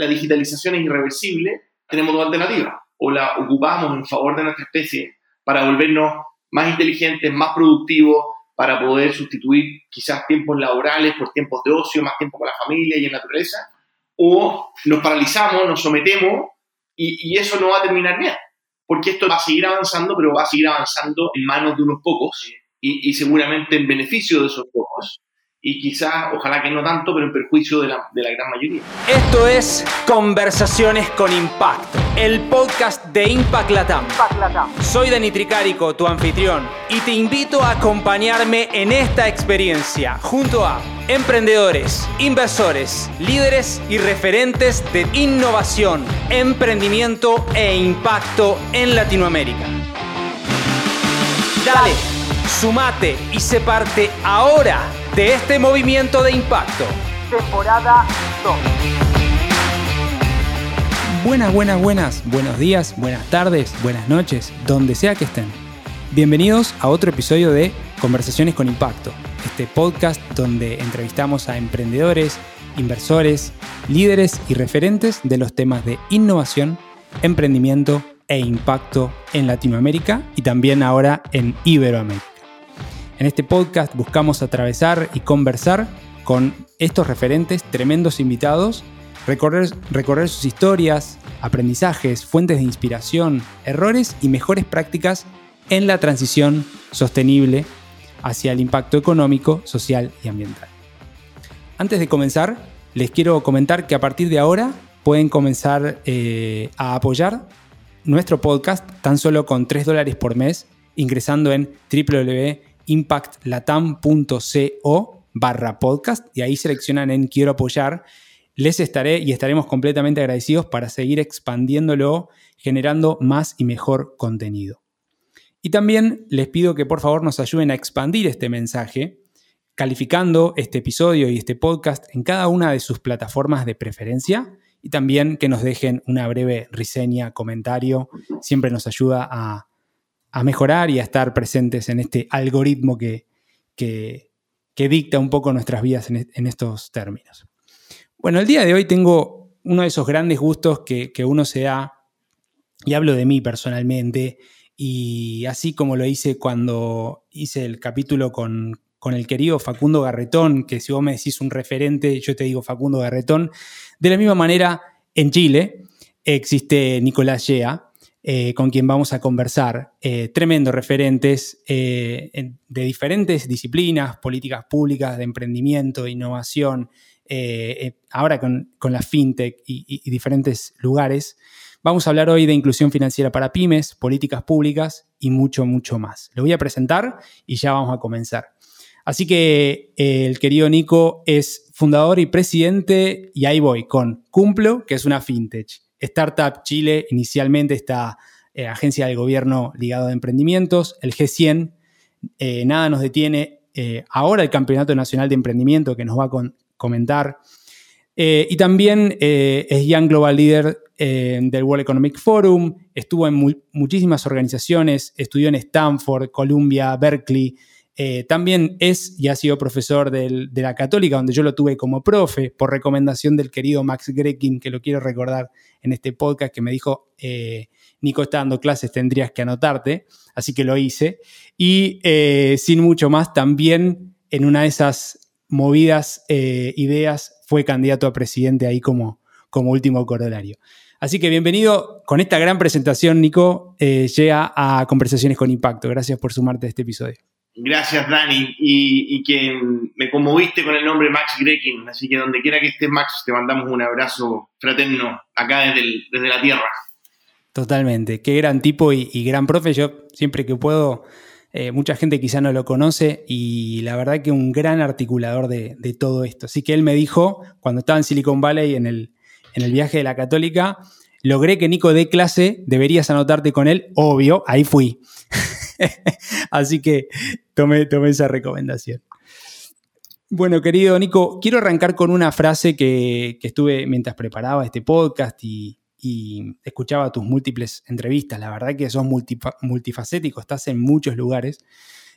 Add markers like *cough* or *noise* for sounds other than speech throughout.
la digitalización es irreversible, tenemos dos alternativas. O la ocupamos en favor de nuestra especie para volvernos más inteligentes, más productivos, para poder sustituir quizás tiempos laborales por tiempos de ocio, más tiempo con la familia y en la naturaleza, o nos paralizamos, nos sometemos y, eso no va a terminar bien, porque esto va a seguir avanzando, pero va a seguir avanzando en manos de unos pocos y, y seguramente en beneficio de esos pocos y quizás, ojalá que no tanto, pero en perjuicio de la, de la, gran mayoría. Esto es Conversaciones con Impacto, el podcast de Impact Latam. Soy Dani Tricarico, tu anfitrión, y te invito a acompañarme en esta experiencia junto a emprendedores, inversores, líderes y referentes de innovación, emprendimiento e impacto en Latinoamérica. Dale, sumate y se parte ahora de este movimiento de impacto. Temporada 2. Buenas, buenas, buenas. Buenos días, buenas tardes, buenas noches, donde sea que estén. Bienvenidos a otro episodio de Conversaciones con Impacto, este podcast donde entrevistamos a emprendedores, inversores, líderes y referentes de los temas de innovación, emprendimiento e impacto en Latinoamérica y también ahora en Iberoamérica. En este podcast buscamos atravesar y conversar con estos referentes, tremendos invitados, recorrer, sus historias, aprendizajes, fuentes de inspiración, errores y mejores prácticas en la transición sostenible hacia el impacto económico, social y ambiental. Antes de comenzar, les quiero comentar que a partir de ahora pueden comenzar eh, a apoyar nuestro podcast tan solo con 3 dólares por mes ingresando en www impactlatam.co barra podcast y ahí seleccionan en quiero apoyar. Les estaré y estaremos completamente agradecidos para seguir expandiéndolo, generando más y mejor contenido. Y también les pido que por favor nos ayuden a expandir este mensaje, calificando este episodio y este podcast en cada una de sus plataformas de preferencia y también que nos dejen una breve reseña, comentario. Siempre nos ayuda a a mejorar y a estar presentes en este algoritmo que, que, dicta un poco nuestras vidas en, estos términos. Bueno, el día de hoy tengo uno de esos grandes gustos que, uno se da, y hablo de mí personalmente, y así como lo hice cuando hice el capítulo con, con el querido Facundo Garretón, que si vos me decís un referente, yo te digo Facundo Garretón, de la misma manera en Chile existe Nicolás Yea, eh, con quien vamos a conversar. Eh, tremendos referentes eh, de diferentes disciplinas, políticas públicas, de emprendimiento, de innovación, ahora con, la fintech y, diferentes lugares. Vamos a hablar hoy de inclusión financiera para pymes, políticas públicas y mucho, mucho más. Lo voy a presentar y ya vamos a comenzar. Así que el querido Nico es fundador y presidente, y ahí voy, con Cumplo, que es una fintech. Startup Chile, inicialmente esta eh, agencia del gobierno ligado a emprendimientos, el G100, eh, nada nos detiene, eh, ahora el Campeonato Nacional de Emprendimiento que nos va a comentar, y también es Young Global Leader del World Economic Forum, estuvo en muchísimas organizaciones, estudió en Stanford, Columbia, Berkeley, eh, también es y ha sido profesor de la Católica, donde yo lo tuve como profe, por recomendación del querido Max Grekin, que lo quiero recordar en este podcast, que me dijo, eh, Nico está dando clases, tendrías que anotarte, así que lo hice. Y eh, sin mucho más, también en una de esas movidas ideas fue candidato a presidente ahí como, último corolario. Así que bienvenido con esta gran presentación, Nico. llega a Conversaciones con Impacto. Gracias por sumarte a este episodio. Gracias, Dani, y, que me conmoviste con el nombre Max Grekin, así que donde quiera que estés, Max, te mandamos un abrazo fraterno acá desde, la tierra. Totalmente, qué gran tipo y, gran profe. Yo siempre que puedo, eh, mucha gente quizá no lo conoce y la verdad que un gran articulador de, todo esto. Así que él me dijo, cuando estaba en Silicon Valley en el viaje de la católica, logré que Nico dé clase, deberías anotarte con él, obvio, ahí fui. *laughs* Así que tomé, esa recomendación. Bueno, querido Nico, quiero arrancar con una frase que, estuve mientras preparaba este podcast y, escuchaba tus múltiples entrevistas. La verdad que sos multifacético, estás en muchos lugares.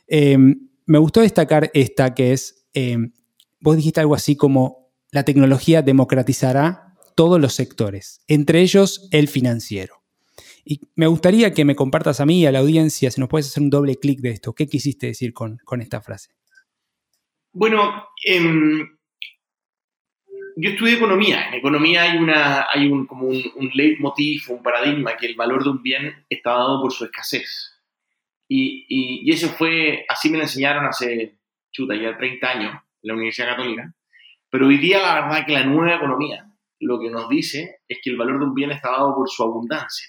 Em, me gustó destacar esta que es, em, vos dijiste algo así como, la tecnología democratizará todos los sectores, entre ellos el financiero. Y me gustaría que me compartas a mí y a la audiencia, si nos puedes hacer un doble clic de esto. ¿Qué quisiste decir con, esta frase? Bueno, em, yo estudié economía. En economía hay, una, hay un, como un, un leitmotiv, un paradigma, que el valor de un bien está dado por su escasez. Y, y, eso fue, así me lo enseñaron hace, chuta, ya 30 años en la Universidad Católica. Pero hoy día la verdad que la nueva economía lo que nos dice es que el valor de un bien está dado por su abundancia.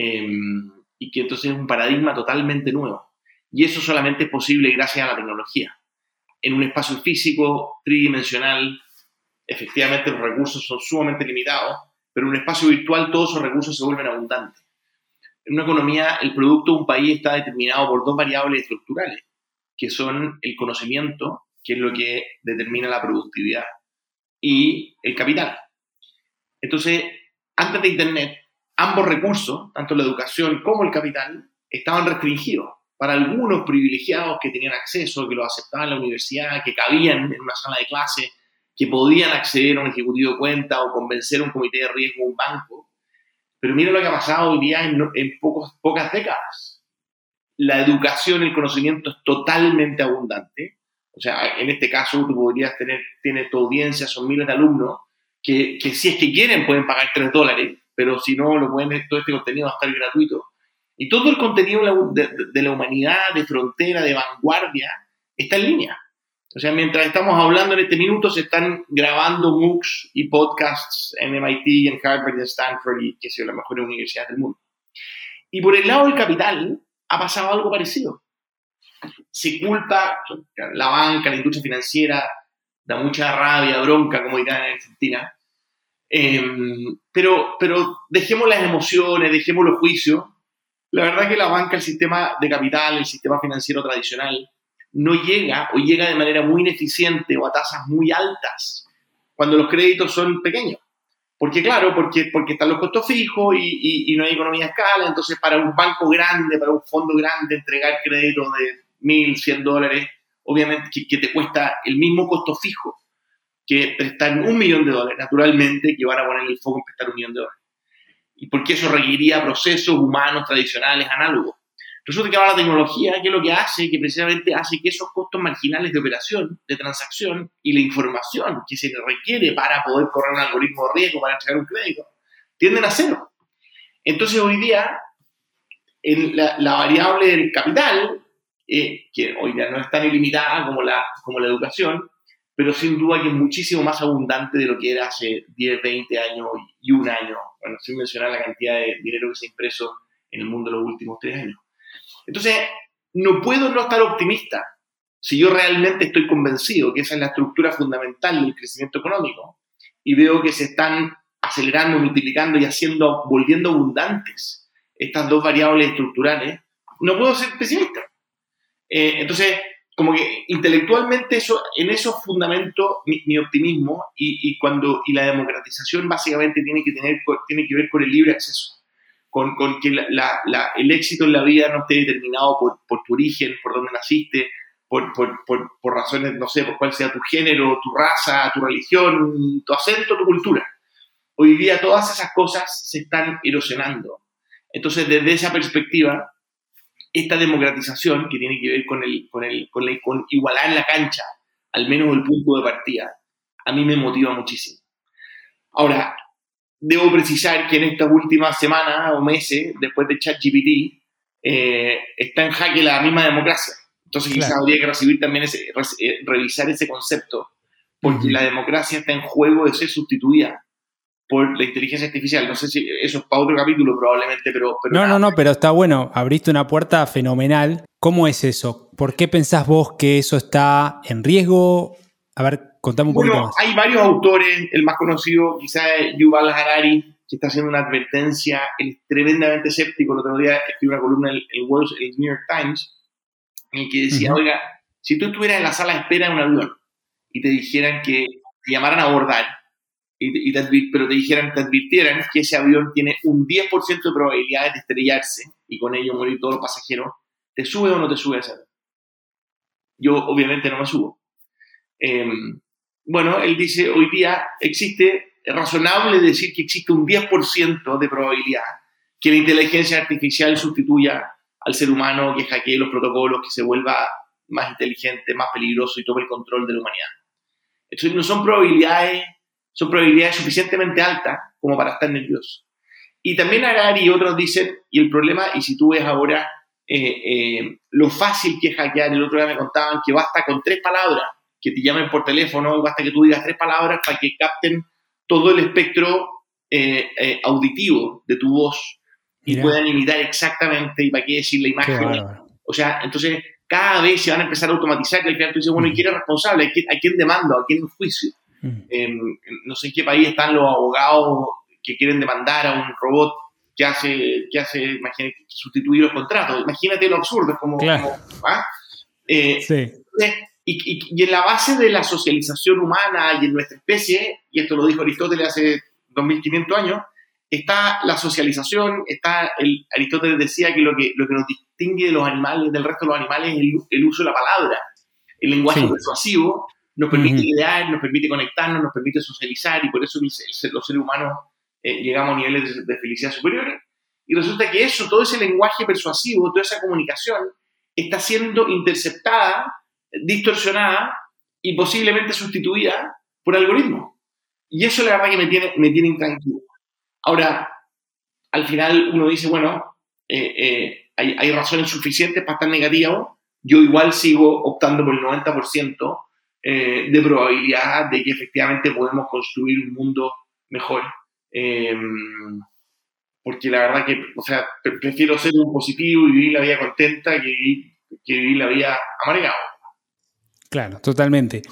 Em, y que entonces es un paradigma totalmente nuevo. Y eso solamente es posible gracias a la tecnología. En un espacio físico, tridimensional, efectivamente los recursos son sumamente limitados, pero en un espacio virtual todos esos recursos se vuelven abundantes. En una economía, el producto de un país está determinado por dos variables estructurales, que son el conocimiento, que es lo que determina la productividad, y el capital. Entonces, antes de Internet, ambos recursos, tanto la educación como el capital, estaban restringidos para algunos privilegiados que tenían acceso, que lo aceptaban en la universidad, que cabían en una sala de clase, que podían acceder a un ejecutivo de cuenta o convencer a un comité de riesgo o un banco. Pero mira lo que ha pasado hoy día en, pocos, pocas décadas. La educación, el conocimiento es totalmente abundante. O sea, en este caso tú podrías tener, tiene tu audiencia, son miles de alumnos, que, que si es que quieren pueden pagar 3 dólares, pero si no, lo pueden, todo este contenido va a estar gratuito. Y todo el contenido de, la humanidad, de frontera, de vanguardia, está en línea. O sea, mientras estamos hablando en este minuto, se están grabando MOOCs y podcasts en MIT, en Harvard, en Stanford y que sea las mejores universidades del mundo. Y por el lado del capital, ha pasado algo parecido. Se culpa la banca, la industria financiera, da mucha rabia, bronca, como dirán en Argentina. Em, pero, pero dejemos las emociones, dejemos los juicios. La verdad que la banca, el sistema de capital, el sistema financiero tradicional, no llega o llega de manera muy ineficiente o a tasas muy altas cuando los créditos son pequeños. Porque claro, porque, porque están los costos fijos y, y, no hay economía de escala, entonces para un banco grande, para un fondo grande, entregar créditos de 1.100 dólares, obviamente que, que, te cuesta el mismo costo fijo que prestar un millón de dólares, naturalmente que van a poner el foco en prestar un millón de dólares. Y porque eso requeriría procesos humanos tradicionales análogos. Resulta que ahora la tecnología, ¿qué es lo que hace? Que precisamente hace que esos costos marginales de operación, de transacción y la información que se requiere para poder correr un algoritmo de riesgo, para entregar un crédito, tienden a cero. Entonces hoy día, en la, variable del capital, eh, que hoy día no es tan ilimitada como la, como la educación, pero sin duda que es muchísimo más abundante de lo que era hace 10, 20 años y un año, bueno, sin mencionar la cantidad de dinero que se ha impreso en el mundo en los últimos tres años. Entonces, no puedo no estar optimista si yo realmente estoy convencido que esa es la estructura fundamental del crecimiento económico y veo que se están acelerando, multiplicando y haciendo, volviendo abundantes estas dos variables estructurales, no puedo ser pesimista. Eh, entonces, como que intelectualmente eso, en eso fundamento mi, optimismo y, cuando, y la democratización básicamente tiene que, tener, tiene que ver con el libre acceso con, que el éxito en la vida no esté determinado por, tu origen, por dónde naciste, por, razones, no sé, por cuál sea tu género, tu raza, tu religión, tu acento, tu cultura. Hoy día todas esas cosas se están erosionando. Entonces, desde esa perspectiva, esta democratización que tiene que ver con, el, con, el, con, el, con igualar la cancha, al menos el punto de partida, a mí me motiva muchísimo. Ahora, debo precisar que en estas últimas semanas o meses, después de ChatGPT, eh, está en jaque la misma democracia. Entonces quizás habría que recibir también ese, eh, revisar ese concepto, porque la democracia está en juego de ser sustituida por la inteligencia artificial. No sé si eso es para otro capítulo probablemente, pero... no, no, no, pero está bueno, abriste una puerta fenomenal. ¿Cómo es eso? ¿Por qué pensás vos que eso está en riesgo? A ver, contame un poquito más. Hay varios autores, el más conocido quizás es Yuval Harari, que está haciendo una advertencia, él es tremendamente escéptico, el otro día escribió una columna en el, el, New York Times, en el que decía, oiga, si tú estuvieras en la sala de espera de un avión y te dijeran que te llamaran a abordar, y, pero te dijeran, te advirtieran que ese avión tiene un 10% de probabilidades de estrellarse y con ello morir todos los pasajeros, ¿te sube o no te sube a ese avión? Yo obviamente no me subo. Em, bueno, él dice, hoy día existe es razonable decir que existe un 10% de probabilidad que la inteligencia artificial sustituya al ser humano, que hackee los protocolos, que se vuelva más inteligente, más peligroso y tome el control de la humanidad. Entonces no son probabilidades, son probabilidades suficientemente altas como para estar nervioso. Y también Harari y otros dicen, y el problema, y si tú ves ahora eh, eh, lo fácil que es hackear, el otro día me contaban que basta con tres palabras, que te llamen por teléfono, basta que tú digas tres palabras para que capten todo el espectro eh, auditivo de tu voz y puedan imitar exactamente, y para qué decir la imagen. O sea, entonces cada vez se van a empezar a automatizar al final tú dices, bueno, ¿y quién es responsable? ¿A quién, demando? ¿A quién juicio? Em, no sé en qué país están los abogados que quieren demandar a un robot que hace, que hace imagínate, sustituir los contratos. Imagínate lo absurdo, es como... ¿ah? Eh, sí. y, y, en la base de la socialización humana y en nuestra especie, y esto lo dijo Aristóteles hace 2500 años, está la socialización, está el, Aristóteles decía que lo, que lo que nos distingue de los animales, del resto de los animales, es el, uso de la palabra, el lenguaje persuasivo, nos permite idear, nos permite conectarnos, nos permite socializar y por eso los seres humanos eh, llegamos a niveles de, felicidad superiores. Y resulta que eso, todo ese lenguaje persuasivo, toda esa comunicación, está siendo interceptada, distorsionada y posiblemente sustituida por algoritmos. Y eso es la verdad que me tiene, me tiene intranquilo. Ahora, al final uno dice, bueno, eh, eh, hay, razones suficientes para estar negativo. Yo igual sigo optando por el 90% de probabilidad de que efectivamente podemos construir un mundo mejor Em, porque la verdad que, o sea, prefiero ser un positivo y vivir la vida contenta que vivir, la vida amargada. Claro, totalmente.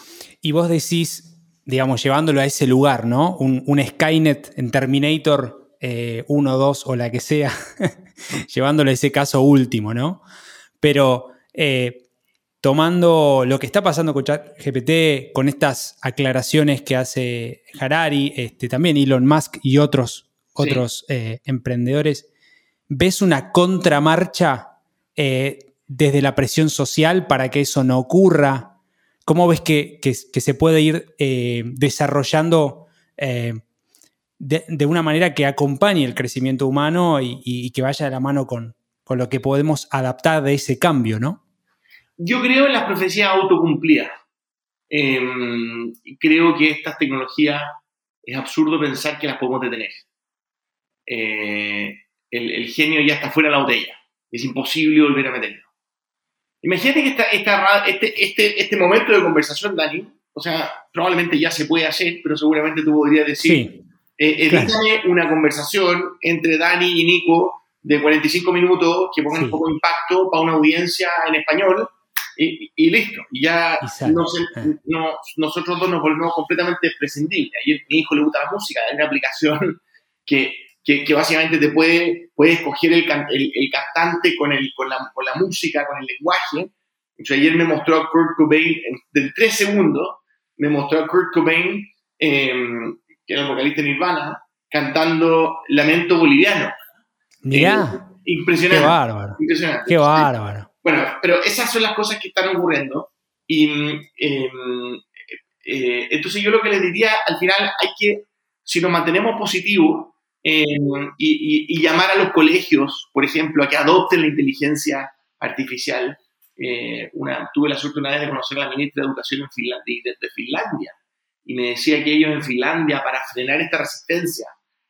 Y vos decís, digamos, llevándolo a ese lugar, ¿no? Un, Skynet en Terminator 1, eh, 2 o la que sea, *laughs* llevándolo a ese caso último, ¿no? Pero eh, tomando lo que está pasando con ChatGPT, con estas aclaraciones que hace Harari, este, también Elon Musk y otros, otros eh, emprendedores, ¿ves una contramarcha eh, desde la presión social para que eso no ocurra? ¿Cómo ves que, se puede ir eh, desarrollando de, una manera que acompañe el crecimiento humano y, que vaya de la mano con, con lo que podemos adaptar de ese cambio, ¿no? Yo creo en las profecías autocumplidas. Em, creo que estas tecnologías es absurdo pensar que las podemos detener. Eh, el, genio ya está fuera de la botella. Es imposible volver a meterlo. Imagínate que esta, este, este, este, momento de conversación, Dani, o sea, probablemente ya se puede hacer, pero seguramente tú podrías decir, eh, una conversación entre Dani y Nico de 45 minutos que ponga un poco de impacto para una audiencia en español y, listo. Y ya ah. nosotros dos nos volvemos completamente prescindibles. A mi hijo le gusta la música, hay una aplicación *laughs* que, que, básicamente te puede, puede escoger el, el, cantante con, el, con, la, con la música, con el lenguaje. ayer me mostró a Kurt Cobain, en, tres segundos, me mostró a Kurt Cobain, em, que era el vocalista de Nirvana, cantando Lamento Boliviano. Mira. Eh, impresionante. Qué bárbaro. Impresionante. Qué bárbaro. Bueno, pero esas son las cosas que están ocurriendo. Y em, eh, entonces yo lo que les diría, al final hay que, si nos mantenemos positivos em, y, llamar a los colegios, por ejemplo, a que adopten la inteligencia artificial. Eh, una, tuve la suerte una vez de conocer a la ministra de Educación de, Finlandia y me decía que ellos en Finlandia, para frenar esta resistencia,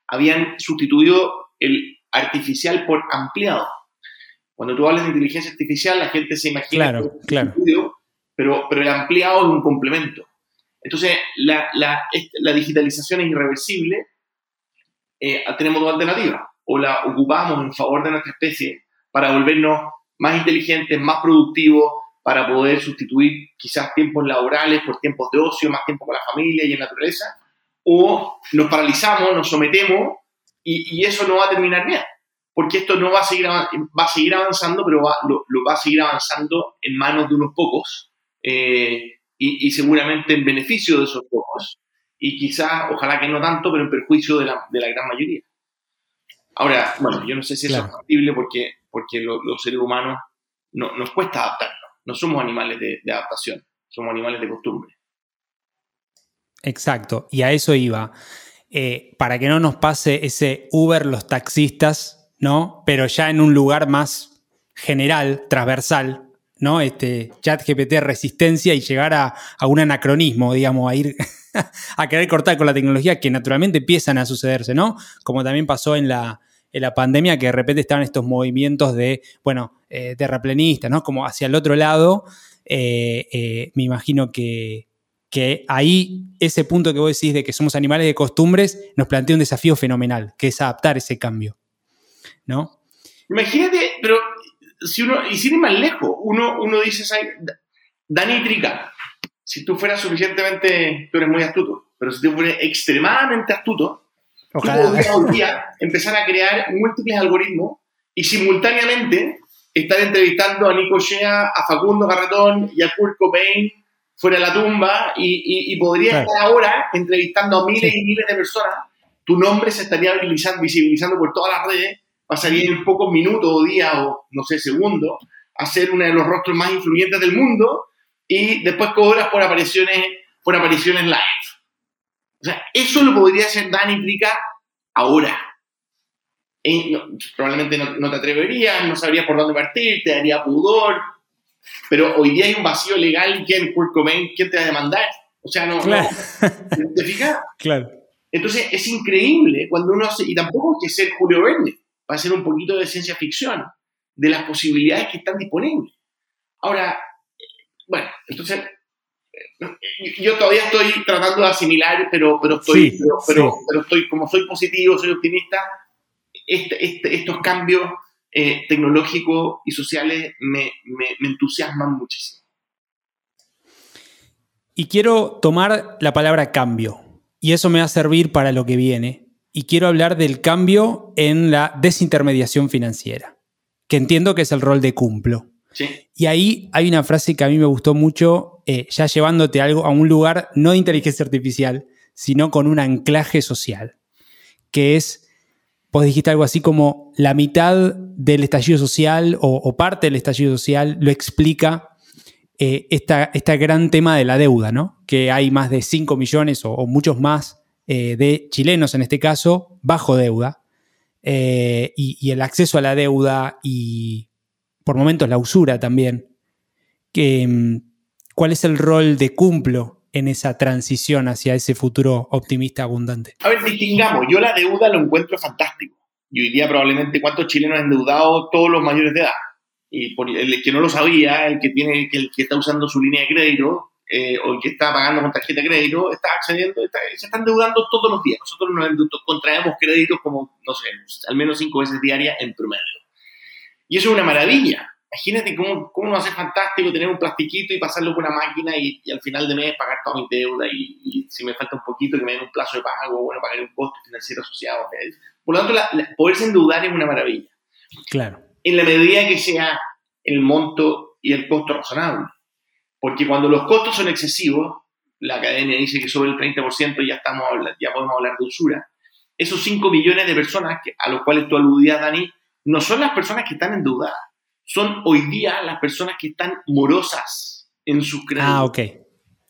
habían sustituido el artificial por ampliado. Cuando tú hablas de inteligencia artificial, la gente se imagina claro, claro. pero, pero el ampliado es un complemento. Entonces, la, la, la digitalización es irreversible. Eh, tenemos dos alternativas. O la ocupamos en favor de nuestra especie para volvernos más inteligentes, más productivos, para poder sustituir quizás tiempos laborales por tiempos de ocio, más tiempo con la familia y en la naturaleza, o nos paralizamos, nos sometemos y, y eso no va a terminar bien porque esto no va a seguir, va a seguir avanzando, pero va, lo, va a seguir avanzando en manos de unos pocos eh, y, seguramente en beneficio de esos pocos y quizás, ojalá que no tanto, pero en perjuicio de la, de la gran mayoría. Ahora, bueno, yo no sé si eso es factible porque, porque los seres humanos no, nos cuesta adaptarnos, no somos animales de, de adaptación, somos animales de costumbre. Exacto, y a eso iba. eh, para que no nos pase ese Uber los taxistas, ¿no? Pero ya en un lugar más general, transversal, ¿no? Este chat GPT resistencia y llegar a, un anacronismo, digamos, a ir *laughs* a querer cortar con la tecnología que naturalmente empiezan a sucederse, ¿no? Como también pasó en la, la pandemia, que de repente estaban estos movimientos de, bueno, eh, terraplenistas, ¿no? Como hacia el otro lado. Eh, eh, me imagino que, que ahí ese punto que vos decís de que somos animales de costumbres nos plantea un desafío fenomenal, que es adaptar ese cambio, ¿no? Imagínate, pero si uno, y sin ir más lejos, uno, uno dice, Dani Trica, si tú fueras suficientemente, tú eres muy astuto, pero si tú fueras extremadamente astuto, Ojalá. tú podrías hoy día empezar a crear múltiples algoritmos y simultáneamente estar entrevistando a Nico Shea, a Facundo Garratón y a Kurt Cobain fuera de la tumba y, y, podría estar ahora entrevistando a miles y miles de personas. Tu nombre se estaría visibilizando, visibilizando por todas las redes pasaría en pocos minutos o días o, no sé, segundos, a ser uno de los rostros más influyentes del mundo y después cobras por apariciones, por apariciones live. O sea, eso lo podría hacer Dani Trica ahora. probablemente no, te atreverías, no sabrías por dónde partir, te daría pudor, pero hoy día hay un vacío legal, ¿quién, Kurt Cobain, quién te va a demandar? O sea, no, ¿te fijas? *laughs* Claro. Entonces es increíble cuando uno hace, y tampoco hay que ser Julio Verne, va a ser un poquito de ciencia ficción, de las posibilidades que están disponibles. Ahora, bueno, entonces, yo todavía estoy tratando de asimilar, pero, pero, estoy, pero, estoy, como soy positivo, soy optimista, este, este, estos cambios eh, tecnológicos y sociales me, me entusiasman muchísimo. Y quiero tomar la palabra cambio, y eso me va a servir para lo que viene, y quiero hablar del cambio en la desintermediación financiera, que entiendo que es el rol de Cumplo. Y ahí hay una frase que a mí me gustó mucho, eh, ya llevándote algo a un lugar no de inteligencia artificial, sino con un anclaje social, que es, vos dijiste algo así como la mitad del estallido social o, parte del estallido social lo explica eh, este gran tema de la deuda, ¿no? Que hay más de 5 millones o muchos más eh, de chilenos en este caso, bajo deuda, eh, y, el acceso a la deuda y por momentos la usura también. Que, mm, ¿Cuál es el rol de Cumplo en esa transición hacia ese futuro optimista abundante? A ver, distingamos, yo la deuda lo encuentro fantástico. Yo diría probablemente cuántos chilenos han endeudado todos los mayores de edad. Y el que no lo sabía, el que, tiene, el que está usando su línea de crédito, eh, o que está pagando con tarjeta de crédito, está accediendo, se están endeudando todos los días. Nosotros nos contraemos créditos como, no sé, al menos cinco veces diarias en promedio. Y eso es una maravilla. Imagínate cómo, cómo nos hace fantástico tener un plastiquito y pasarlo por una máquina y, al final de mes pagar toda mi deuda y, si me falta un poquito que me den un plazo de pago, bueno, pagar un costo financiero asociado. Por lo tanto, la, poderse endeudar es una maravilla. Claro. En la medida que sea el monto y el costo razonable. Porque cuando los costos son excesivos, la academia dice que sobre el 30% ya, estamos, ya podemos hablar de usura. Esos 5 millones de personas a los cuales tú aludías, Dani, no son las personas que están endeudadas, son hoy día las personas que están morosas en sus créditos. Ah, ok.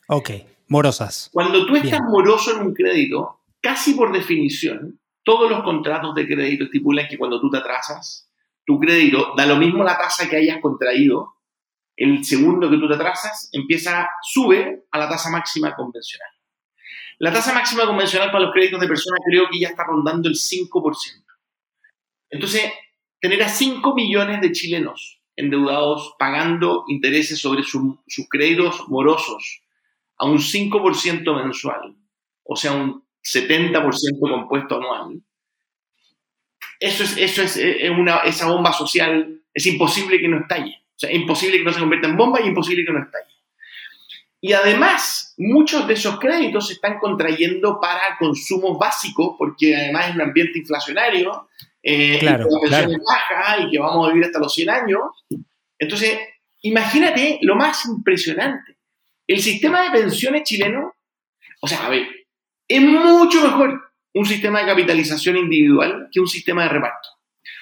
Ok, morosas. Cuando tú estás moroso en un crédito, casi por definición, todos los contratos de crédito estipulan que cuando tú te atrasas, tu crédito da lo mismo la tasa que hayas contraído, el segundo que tú te atrasas, empieza, sube a la tasa máxima convencional. La tasa máxima convencional para los créditos de personas creo que ya está rondando el 5%. Entonces, tener a 5 millones de chilenos endeudados pagando intereses sobre sus créditos morosos a un 5% mensual, o sea, un 70% compuesto anual, eso es, eso es, una, esa bomba social, es imposible que no estalle. O sea, imposible que no se convierta en bomba y imposible que no estalle. Y además, muchos de esos créditos se están contrayendo para consumo básico, porque además es un ambiente inflacionario, eh, claro, y la baja y que vamos a vivir hasta los 100 años. Entonces, imagínate lo más impresionante. El sistema de pensiones chileno, o sea, a ver, es mucho mejor un sistema de capitalización individual que un sistema de reparto.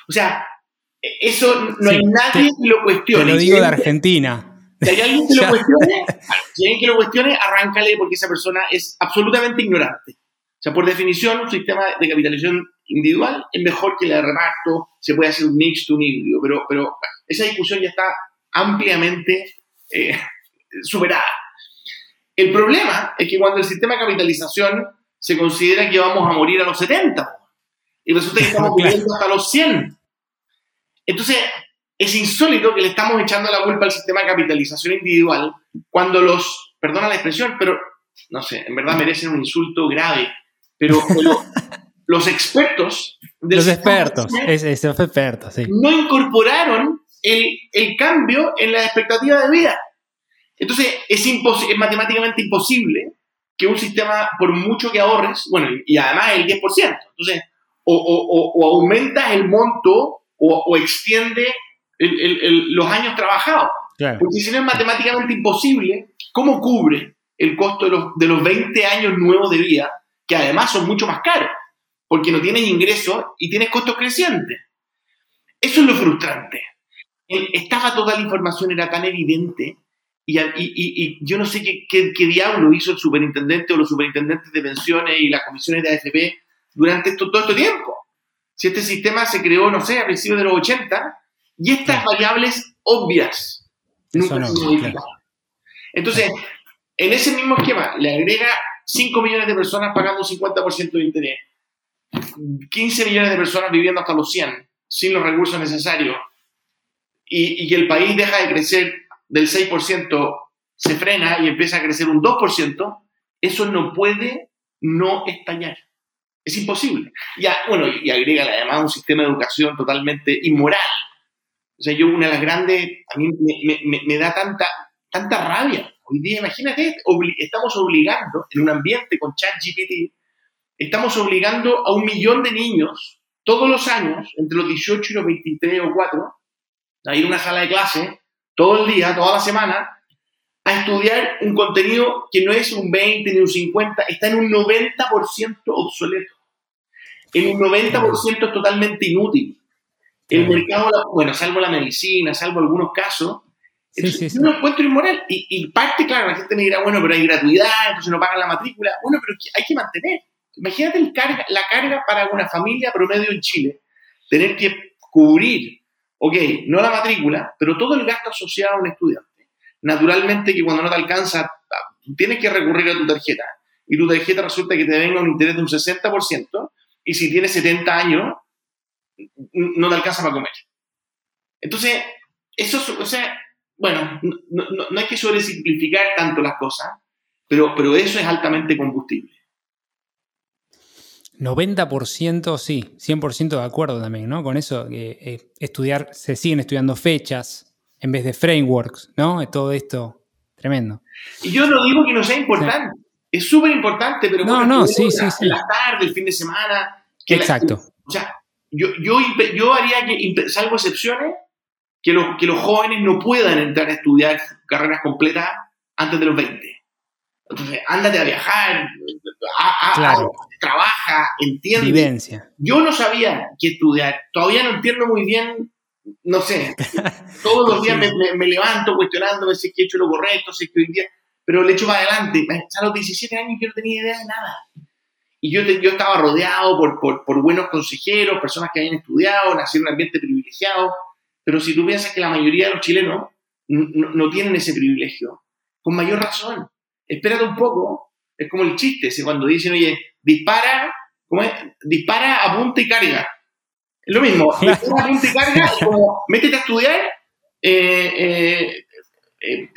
O sea, eso no hay nadie que lo cuestione. Te lo digo de Argentina. Si hay alguien que lo *laughs* cuestione, si hay alguien que lo cuestione, arráncale porque esa persona es absolutamente ignorante. O sea, por definición, un sistema de capitalización individual es mejor que el de reparto, se puede hacer un mix, un híbrido, pero, pero esa discusión ya está ampliamente eh, *laughs* superada. El problema es que cuando el sistema de capitalización se considera que vamos a morir a los 70 y resulta que estamos *laughs* viviendo hasta los 100. Entonces, es insólito que le estamos echando la culpa al sistema de capitalización individual cuando los, perdona la expresión, pero no sé, en verdad merecen un insulto grave, pero, *laughs* los expertos... Los expertos, es, expertos, sí. No incorporaron el, el cambio en la expectativa de vida. Entonces, es, es matemáticamente imposible que un sistema, por mucho que ahorres, bueno, y además el 10%, entonces, o, o, o aumentas el monto o, extiende los años trabajados. Porque si no es matemáticamente imposible, ¿cómo cubre el costo de los, de los 20 años nuevos de vida, que además son mucho más caros? Porque no tienes ingresos y tienes costos crecientes. Eso es lo frustrante. Estaba toda la información, era tan evidente y, yo no sé qué, diablo hizo el superintendente o los superintendentes de pensiones y las comisiones de AFP durante todo este tiempo. Si este sistema se creó, no sé, a principios de los 80, y estas variables obvias nunca se modificaron. Entonces, en ese mismo esquema, le agrega 5 millones de personas pagando 50% de interés, 15 millones de personas viviendo hasta los 100, sin los recursos necesarios, y, y el país deja de crecer del 6% se frena y empieza a crecer un 2%, eso no puede no estallar. Es imposible. Ya, bueno, y agrega además un sistema de educación totalmente inmoral. O sea, yo una de las grandes, a mí me, da tanta, tanta rabia. Hoy día, imagínate, estamos obligando, en un ambiente con ChatGPT, estamos obligando a un millón de niños todos los años, entre los 18 y los 23 o 4, a ir a una sala de clase todo el día, toda la semana, a estudiar un contenido que no es un 20 ni un 50, está en un 90% obsoleto. En un 90% es totalmente inútil. El mercado, bueno, salvo la medicina, salvo algunos casos, sí, sí, sí. yo lo encuentro inmoral. Y, y, parte, claro, la gente me dirá, bueno, pero hay gratuidad, entonces no pagan la matrícula. Bueno, pero hay que mantener. Imagínate el carga, la carga para una familia promedio en Chile. Tener que cubrir ok, no la matrícula, pero todo el gasto asociado a un estudiante. Naturalmente que cuando no te alcanza, tienes que recurrir a tu tarjeta. Y tu tarjeta resulta que te venga un interés de un 60%, y si tienes 70 años, no te alcanza para comer. Entonces, eso, o sea, bueno, no, no hay que sobresimplificar tanto las cosas, pero, pero eso es altamente combustible. 90% sí, 100% de acuerdo también, ¿no? Con eso, que eh, estudiar, se siguen estudiando fechas en vez de frameworks, ¿no? Todo esto, tremendo. Y yo no digo que no sea importante, es súper importante, pero no, no, sí, sí, sí. la tarde, el fin de semana. Exacto. o sea, yo, yo, yo haría que, salvo excepciones, que los, que los jóvenes no puedan entrar a estudiar carreras completas antes de los 20. Entonces, ándate a viajar, trabaja, entiende. Vivencia. Yo no sabía qué estudiar, todavía no entiendo muy bien, no sé, *laughs* todos los días me, levanto cuestionándome si es que he hecho lo correcto, si es que hoy día, pero le echo para adelante. A los 17 años yo no tenía idea de nada. Y yo, yo estaba rodeado por, por, por, buenos consejeros, personas que habían estudiado, nací en un ambiente privilegiado, pero si tú piensas que la mayoría de los chilenos no, no tienen ese privilegio, con mayor razón espérate un poco, es como el chiste, ese cuando dicen, oye, dispara, ¿cómo es? Dispara, apunta y carga. Es lo mismo, *laughs* dispara, apunta y carga, como, métete a estudiar, eh, eh, eh,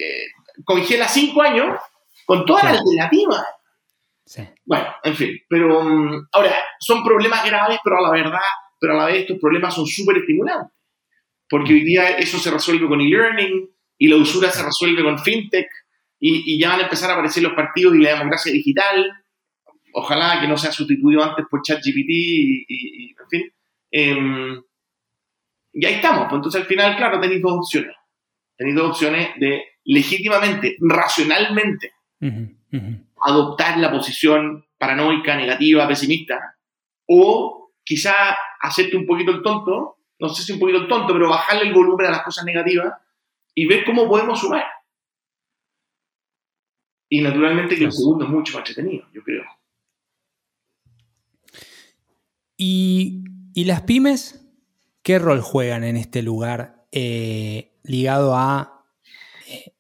congela cinco años con todas las alternativas. Sí. Bueno, en fin, pero mm, ahora, son problemas graves, pero a la verdad, pero a la vez estos problemas son súper estimulantes. Porque hoy día eso se resuelve con e-learning y la usura se resuelve con fintech y, ya van a empezar a aparecer los partidos y la democracia digital. Ojalá que no sea sustituido antes por ChatGPT y, y, en fin. Em, y ahí estamos. Pues entonces al final, claro, tenéis dos opciones. Tenéis dos opciones de legítimamente, racionalmente, adoptar la posición paranoica, negativa, pesimista, o quizá hacerte un poquito el tonto, no sé si un poquito el tonto, pero bajarle el volumen a las cosas negativas y ver cómo podemos sumar. Y naturalmente que el segundo es mucho más entretenido, yo creo. ¿Y, las pymes qué rol juegan en este lugar eh, ligado a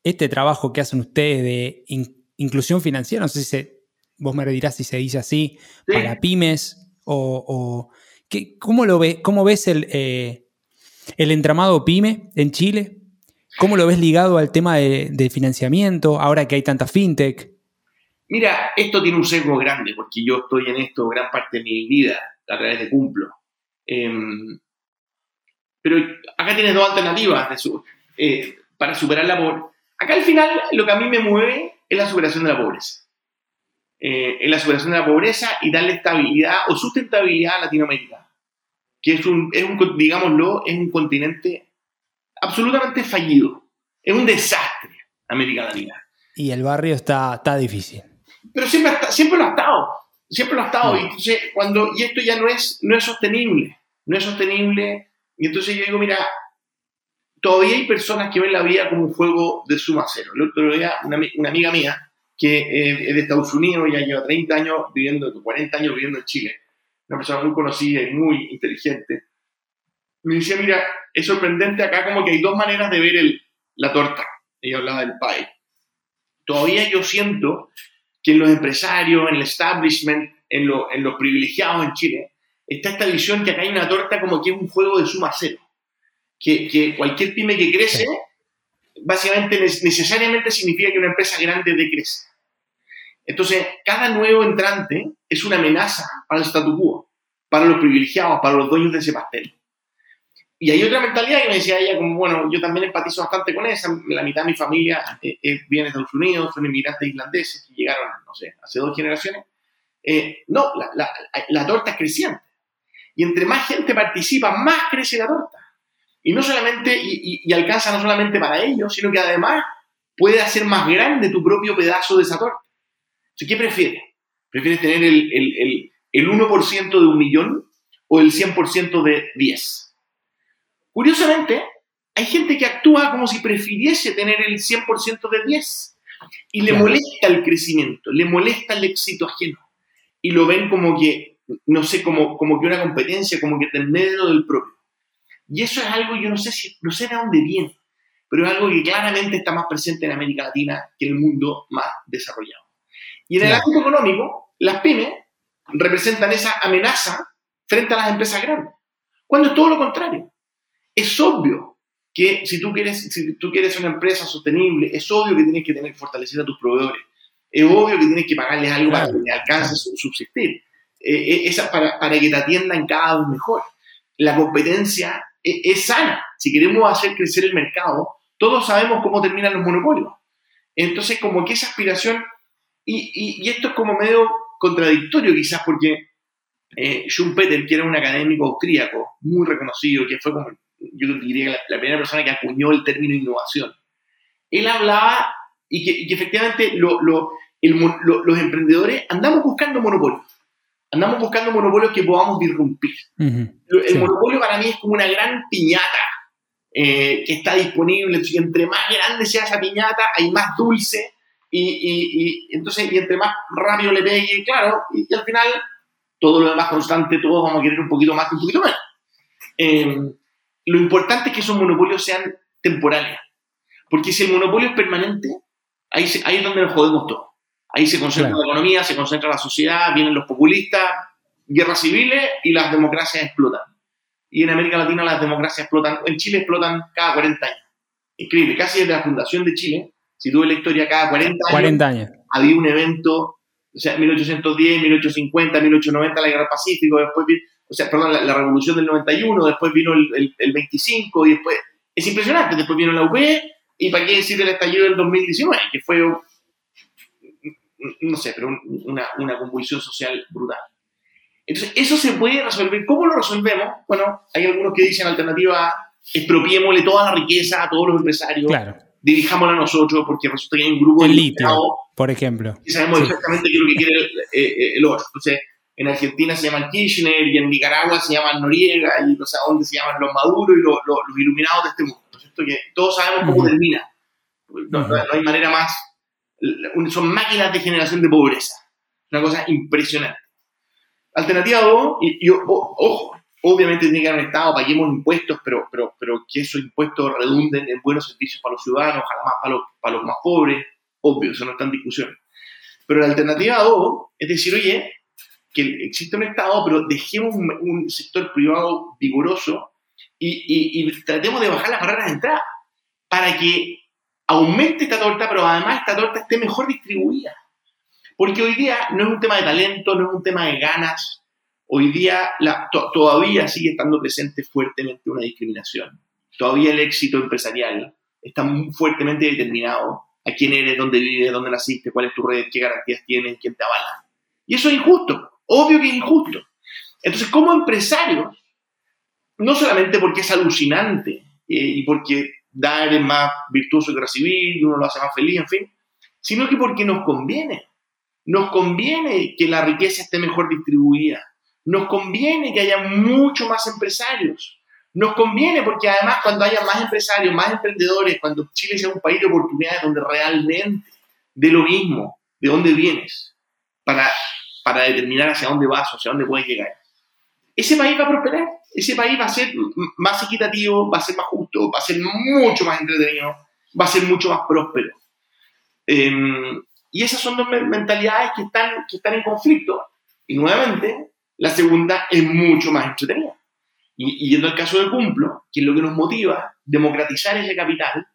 este trabajo que hacen ustedes de inclusión financiera? No sé si vos me dirás si se dice así, para pymes o, ¿cómo, lo ve, cómo ves el, eh, el entramado pyme en Chile? ¿Cómo lo ves ligado al tema de, financiamiento ahora que hay tanta fintech? Mira, esto tiene un sesgo grande porque yo estoy en esto gran parte de mi vida a través de Cumplo. Em, pero acá tienes dos alternativas eh, para superar la. Acá al final lo que a mí me mueve es la superación de la pobreza. Eh, es la superación de la pobreza y darle estabilidad o sustentabilidad a Latinoamérica, que es un, es un digámoslo, es un continente absolutamente fallido. Es un desastre América Latina. Y el barrio está, está difícil. Pero siempre, siempre lo ha estado. Siempre lo ha estado. Y, entonces, cuando, y esto ya no es, no es sostenible. No es sostenible. Y entonces yo digo, mira, todavía hay personas que ven la vida como un juego de suma cero. El otro día, una, amiga mía, que es de Estados Unidos, ya lleva 30 años viviendo, 40 años viviendo en Chile, una persona muy conocida y muy inteligente, me decía, mira, es sorprendente acá como que hay dos maneras de ver el, la torta. Ella hablaba del pie. Todavía yo siento que en los empresarios, en el establishment, en, en los privilegiados en Chile, está esta visión que acá hay una torta como que es un juego de suma cero. Que, que cualquier pyme que crece, básicamente necesariamente significa que una empresa grande decrece. Entonces, cada nuevo entrante es una amenaza para el statu quo, para los privilegiados, para los dueños de ese pastel. Y hay otra mentalidad que me decía ella, como, bueno, yo también empatizo bastante con esa. La mitad de mi familia eh, eh, viene de Estados Unidos, son inmigrantes islandeses que llegaron, no sé, hace dos generaciones. Eh, no, la, la, la, torta es creciente. Y entre más gente participa, más crece la torta. Y no solamente, y, y, alcanza no solamente para ellos, sino que además puede hacer más grande tu propio pedazo de esa torta. ¿qué prefieres? ¿Prefieres tener el, el, el, el 1% de un millón o el 100% de 10? Curiosamente, hay gente que actúa como si prefiriese tener el 100% de 10 y le molesta el crecimiento, le molesta el éxito ajeno y lo ven como que, no sé, como, como que una competencia, como que te medio del propio. Y eso es algo, yo no sé, si, no sé de dónde viene, pero es algo que claramente está más presente en América Latina que en el mundo más desarrollado. Y en el ámbito económico, las pymes representan esa amenaza frente a las empresas grandes, cuando es todo lo contrario. Es obvio que si tú quieres, si tú quieres una empresa sostenible, es obvio que tienes que tener fortalecer a tus proveedores. Es obvio que tienes que pagarles algo para que alcance su subsistir. Eh, eh, para, para, que te atiendan cada vez mejor. La competencia es, es, sana. Si queremos hacer crecer el mercado, todos sabemos cómo terminan los monopolios. Entonces, como que esa aspiración, y, y, esto es como medio contradictorio quizás, porque eh, Schumpeter, que era un académico austríaco muy reconocido, que fue como yo diría la, primera persona que acuñó el término innovación. Él hablaba y que, efectivamente lo, los emprendedores andamos buscando monopolios. Andamos buscando monopolios que podamos disrumpir. El monopolio para mí es como una gran piñata eh, que está disponible. Y entre más grande sea esa piñata, hay más dulce. Y, y, y entonces, y entre más rápido le pegue, claro, y, al final todo lo demás constante, todos vamos a querer un poquito más que un poquito menos. Eh, lo importante es que esos monopolios sean temporales. Porque si el monopolio es permanente, ahí, ahí es donde nos jodemos todo. Ahí se concentra la economía, se concentra la sociedad, vienen los populistas, guerras civiles y las democracias explotan. Y en América Latina las democracias explotan, en Chile explotan cada 40 años. Increíble, casi desde la fundación de Chile, si tuve la historia cada 40 años, 40 años. había un evento, o sea, 1810, 1850, 1890, la Guerra del Pacífico, después o sea, perdón, la, revolución del 91, después vino el, el, 25 y después, es impresionante, después vino la UP y para qué decir el estallido del 2019, que fue, no sé, pero una, una convulsión social brutal. Entonces, eso se puede resolver. ¿Cómo lo resolvemos? Bueno, hay algunos que dicen alternativa A, expropiémosle toda la riqueza a todos los empresarios, claro. dirijámosla a nosotros, porque resulta que hay un grupo el de litio, por ejemplo. Y sabemos exactamente qué es lo que quiere el, eh, el otro. Entonces, en Argentina se llaman Kirchner y en Nicaragua se llaman Noriega y no sé a dónde se llaman los Maduros y los, los, iluminados de este mundo. ¿no Que todos sabemos cómo termina. No, hay manera más. Son máquinas de generación de pobreza. Una cosa impresionante. Alternativa 2, y, ojo, obviamente tiene que haber un Estado, paguemos impuestos, pero, pero, pero que esos impuestos redunden en buenos servicios para los ciudadanos, ojalá más para los, para los más pobres, obvio, eso no está en discusión. Pero la alternativa 2 es decir, oye, que existe un Estado, pero dejemos un, sector privado vigoroso y, y, tratemos de bajar las barreras de entrada para que aumente esta torta, pero además esta torta esté mejor distribuida. Porque hoy día no es un tema de talento, no es un tema de ganas. Hoy día todavía sigue estando presente fuertemente una discriminación. Todavía el éxito empresarial está muy fuertemente determinado a quién eres, dónde vives, dónde naciste, cuál es tu red, qué garantías tienes, quién te avala. Y eso es injusto, obvio que es injusto. Entonces, como empresarios, no solamente porque es alucinante eh, y porque dar es más virtuoso que recibir uno lo hace más feliz, en fin, sino que porque nos conviene. Nos conviene que la riqueza esté mejor distribuida. Nos conviene que haya mucho más empresarios. Nos conviene porque además cuando haya más empresarios, más emprendedores, cuando Chile sea un país de oportunidades donde realmente de lo mismo, de dónde vienes, para, para determinar hacia dónde vas o hacia dónde puedes llegar, ese país va a prosperar, ese país va a ser más equitativo, va a ser más justo, va a ser mucho más entretenido, va a ser mucho más próspero. Em, y esas son dos mentalidades que están, que están en conflicto. Y nuevamente, la segunda es mucho más entretenida. Y, yendo al caso de Cumplo, que es lo que nos motiva, democratizar ese capital,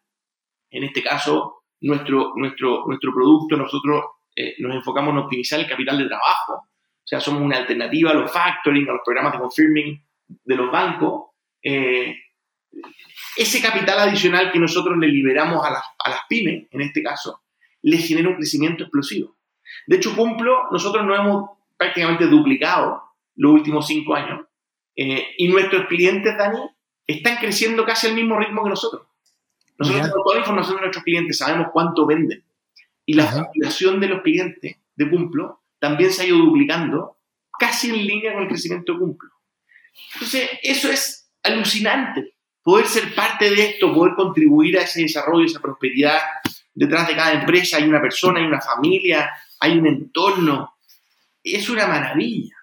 en este caso, nuestro, nuestro, nuestro producto, nosotros eh, nos enfocamos en optimizar el capital de trabajo, o sea, somos una alternativa a los factoring, a los programas de confirming de los bancos. Eh, ese capital adicional que nosotros le liberamos a las, a las pymes, en este caso, les genera un crecimiento explosivo. De hecho, Cumplo, nosotros nos hemos prácticamente duplicado los últimos cinco años eh, y nuestros clientes, Dani, están creciendo casi al mismo ritmo que nosotros. Nosotros tenemos toda la información de nuestros clientes, sabemos cuánto venden. Y la facturación de los clientes de Cumplo también se ha ido duplicando casi en línea con el crecimiento de Cumplo. Entonces, eso es alucinante. Poder ser parte de esto, poder contribuir a ese desarrollo, esa prosperidad. Detrás de cada empresa hay una persona, hay una familia, hay un entorno. Es una maravilla.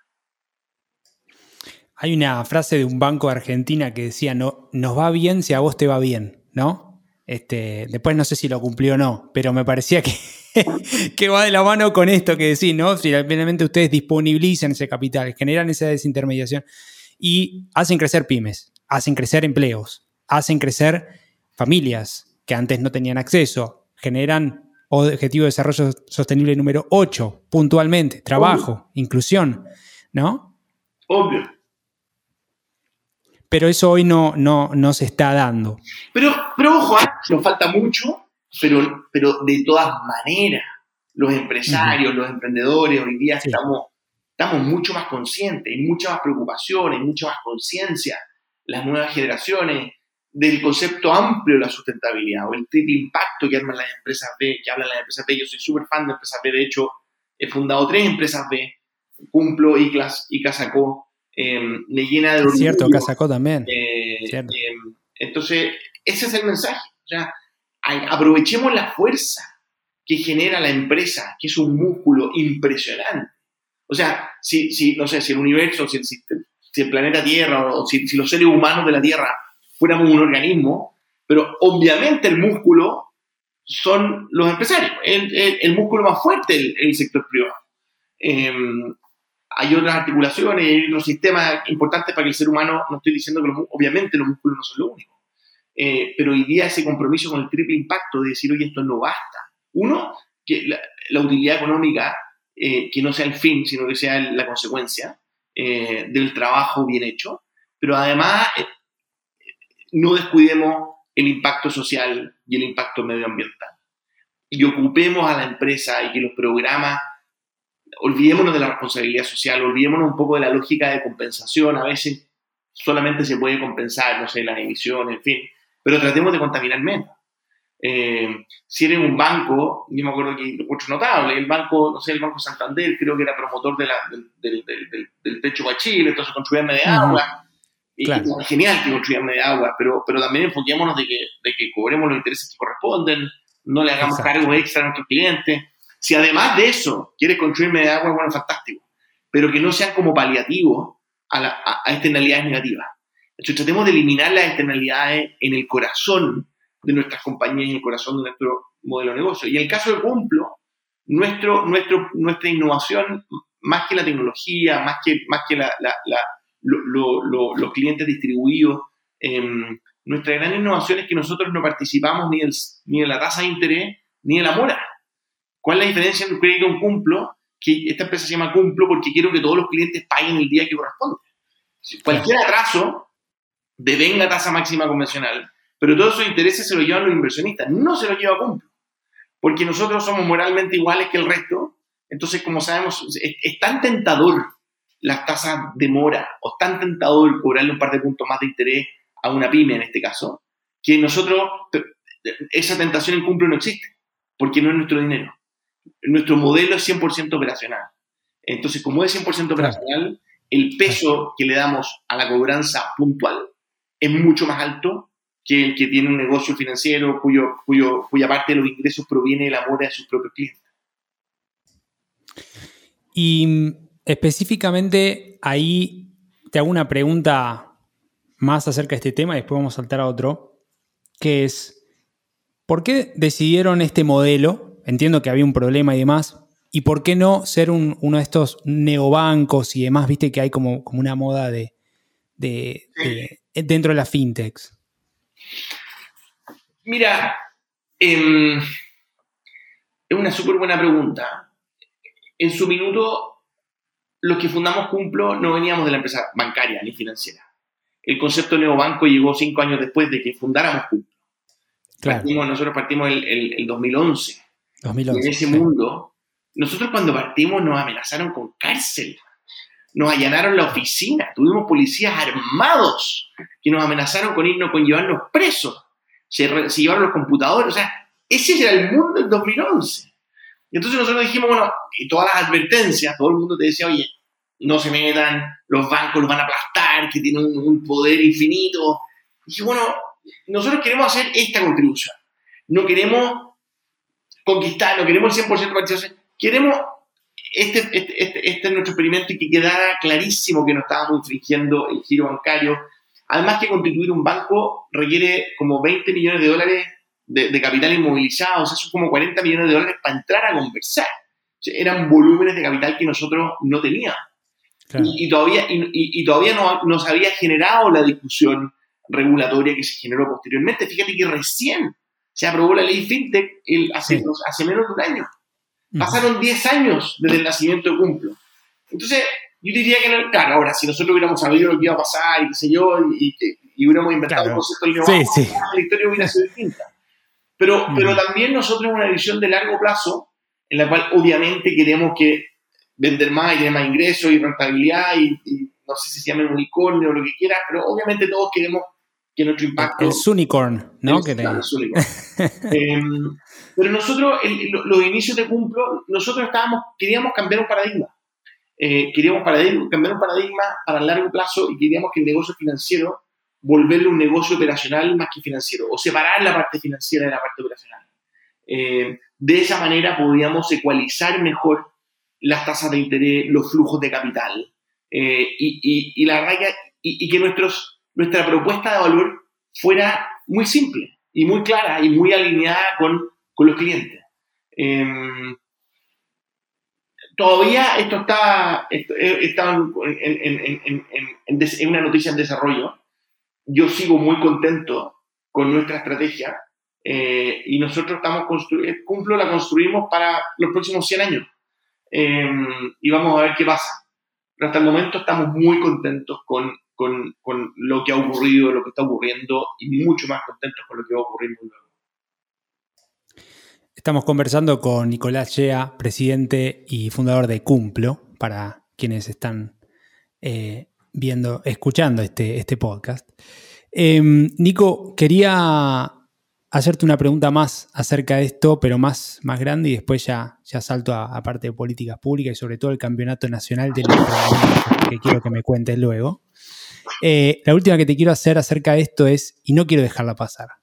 Hay una frase de un banco de Argentina que decía, no, nos va bien si a vos te va bien, ¿no? Este, después no sé si lo cumplió o no, pero me parecía que, *laughs* que va de la mano con esto que decís, ¿no? Si realmente ustedes disponibilizan ese capital, generan esa desintermediación y hacen crecer pymes, hacen crecer empleos, hacen crecer familias que antes no tenían acceso, generan objetivo de desarrollo sostenible número 8, puntualmente, trabajo, inclusión, ¿no? Obvio pero eso hoy no, no, no se está dando. Pero, pero ojo, ¿eh? nos falta mucho, pero, pero de todas maneras, los empresarios, los emprendedores, hoy día estamos, estamos mucho más conscientes, hay mucha más preocupación, hay mucha más conciencia, las nuevas generaciones, del concepto amplio de la sustentabilidad o el triple impacto que arman las empresas B, que hablan las empresas B. Yo soy súper fan de empresas B, de hecho, he fundado tres empresas B, Cumplo, ICLAS y Casacó, Em, me llena de orgullo. Cierto, Casacó también. Eh, em, entonces, ese es el mensaje. O sea, aprovechemos la fuerza que genera la empresa, que es un músculo impresionante. O sea, si, si no sé, si el universo, si el, si el planeta Tierra, o si, los seres humanos de la Tierra fuéramos un organismo, pero obviamente el músculo son los empresarios, el, el, músculo más fuerte el, el sector privado. Em, hay otras articulaciones, hay otros sistemas importantes para que el ser humano, no estoy diciendo que obviamente los músculos no son lo único, eh, pero hoy día ese compromiso con el triple impacto de decir, oye, esto no basta. Uno, que la, utilidad económica, eh, que no sea el fin, sino que sea la consecuencia eh, del trabajo bien hecho, pero además no descuidemos el impacto social y el impacto medioambiental. Y ocupemos a la empresa y que los programas olvidémonos de la responsabilidad social, olvidémonos un poco de la lógica de compensación. A veces solamente se puede compensar, no sé, las emisiones, en fin, pero tratemos de contaminar menos. Eh, si eres un banco, yo me acuerdo que otro notable, el banco, no sé, el Banco Santander, creo que era promotor de la, del, del, del, techo para Chile, entonces construían media agua. Y, genial que construían media agua, pero, pero también enfoquémonos de que, de que cobremos los intereses que corresponden, no le hagamos cargo extra a nuestros clientes. Si además de eso quieres construir media agua, bueno, fantástico. pero que no sean como paliativos a, a, externalidades negativas. Entonces tratemos de eliminar las externalidades en el corazón de nuestras compañías, en el corazón de nuestro modelo de negocio. Y en el caso de Cumplo, nuestro, nuestro, nuestra innovación, más que la tecnología, más que, más que la, los clientes distribuidos, em, nuestra gran innovación es que nosotros no participamos ni, ni de la tasa de interés ni de la mora. ¿Cuál es la diferencia entre un crédito y un cumplo? Que esta empresa se llama cumplo porque quiero que todos los clientes paguen el día que corresponde. Cualquier atraso devenga tasa máxima convencional, pero todos esos intereses se los llevan los inversionistas, no se los lleva cumplo. Porque nosotros somos moralmente iguales que el resto, entonces, como sabemos, es, tan tentador las tasas de mora o tan tentador cobrarle un par de puntos más de interés a una pyme en este caso, que nosotros, esa tentación en cumplo no existe, porque no es nuestro dinero nuestro modelo es 100% operacional. Entonces, como es 100% operacional, el peso que le damos a la cobranza puntual es mucho más alto que el que tiene un negocio financiero cuyo, cuyo, cuya parte de los ingresos proviene del amor de sus propios clientes. Y mm, específicamente ahí te hago una pregunta más acerca de este tema y después vamos a saltar a otro, que es, ¿por qué decidieron este modelo entiendo que había un problema y demás. ¿Y por qué no ser uno de estos neobancos y demás? Viste que hay como, como una moda de, dentro de las fintechs. Mira, em, es una súper buena pregunta. En su minuto, los que fundamos Cumplo no veníamos de la empresa bancaria ni financiera. El concepto de neobanco llegó cinco años después de que fundáramos Cumplo. nosotros partimos el, el 2011 en ese mundo, nosotros cuando partimos nos amenazaron con cárcel. Nos allanaron la oficina, tuvimos policías armados que nos amenazaron con irnos, con llevarnos presos. Se, llevaron los computadores, o sea, ese era el mundo del 2011. Y entonces nosotros dijimos, bueno, y todas las advertencias, todo el mundo te decía, oye, no se metan, los bancos los van a aplastar, que tienen un, poder infinito. Y dije, bueno, nosotros queremos hacer esta contribución. No queremos conquistar, no queremos el 100% participación, queremos este, este, este, este, es nuestro experimento y que quedara clarísimo que no estábamos infringiendo el giro bancario. Además que constituir un banco requiere como 20 millones de dólares de, capital inmovilizado, o sea, son como 40 millones de dólares para entrar a conversar. eran volúmenes de capital que nosotros no teníamos. Y, todavía, y, todavía no, no se había generado la discusión regulatoria que se generó posteriormente. Fíjate que recién se aprobó la ley FinTech hace, hace menos de un año. Pasaron 10 años desde el nacimiento de Cumplo. Entonces, yo diría que, no, claro, ahora, si nosotros hubiéramos sabido lo que iba a pasar y qué sé yo, y, y, hubiéramos inventado un concepto de sí, la historia hubiera sido distinta. Pero, pero también nosotros una visión de largo plazo, en la cual obviamente queremos que vender más y tener más ingresos y rentabilidad y, no sé si se llama unicornio o lo que quiera, pero obviamente todos queremos que nuestro impacto... El Sunicorn, ¿no? que *laughs* em, pero nosotros, los inicios de Cumplo, nosotros estábamos, queríamos cambiar un paradigma. Eh, queríamos cambiar un paradigma para largo plazo y queríamos que el negocio financiero volverle un negocio operacional más que financiero, o separar la parte financiera de la parte operacional. Eh, de esa manera podíamos ecualizar mejor las tasas de interés, los flujos de capital, eh, y, y, la raya, y, que nuestros nuestra propuesta de valor fuera muy simple y muy clara y muy alineada con, los clientes. Em, todavía esto está, en, una noticia en desarrollo. Yo sigo muy contento con nuestra estrategia eh, y nosotros estamos construyendo, Cumplo la construimos para los próximos 100 años em, y vamos a ver qué pasa. Pero hasta el momento estamos muy contentos con, con, lo que ha ocurrido, lo que está ocurriendo y mucho más contentos con lo que va a ocurrir luego. Estamos conversando con Nicolás Chea, presidente y fundador de Cumplo, para quienes están eh, viendo, escuchando este, este podcast. Em, Nico, quería hacerte una pregunta más acerca de esto, pero más, más grande, y después ya, ya salto a, parte de políticas públicas y sobre todo el campeonato nacional de que quiero que me cuentes luego. Eh, la última que te quiero hacer acerca de esto es, y no quiero dejarla pasar.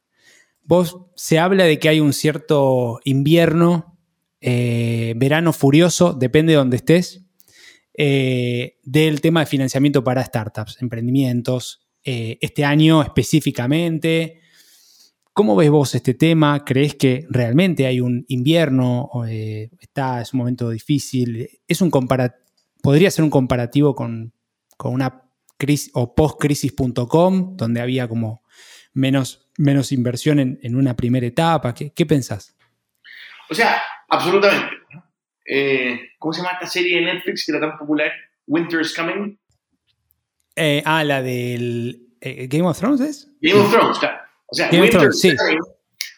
Vos se habla de que hay un cierto invierno, eh, verano furioso, depende de donde estés, eh, del tema de financiamiento para startups, emprendimientos, eh, este año específicamente. ¿Cómo ves vos este tema? ¿Crees que realmente hay un invierno? Está, es un momento difícil. ¿Es un ¿Podría ser un comparativo con, una crisis o postcrisis.com, donde había como menos, menos inversión en, una primera etapa? ¿Qué, ¿Qué, pensás? O sea, absolutamente. Eh, ¿Cómo se llama esta serie de Netflix que era tan popular? Winter is Coming. Eh, ah, la del eh, Game of Thrones es? Game of Thrones, claro. O sea, Game Winter, of Thrones, sí.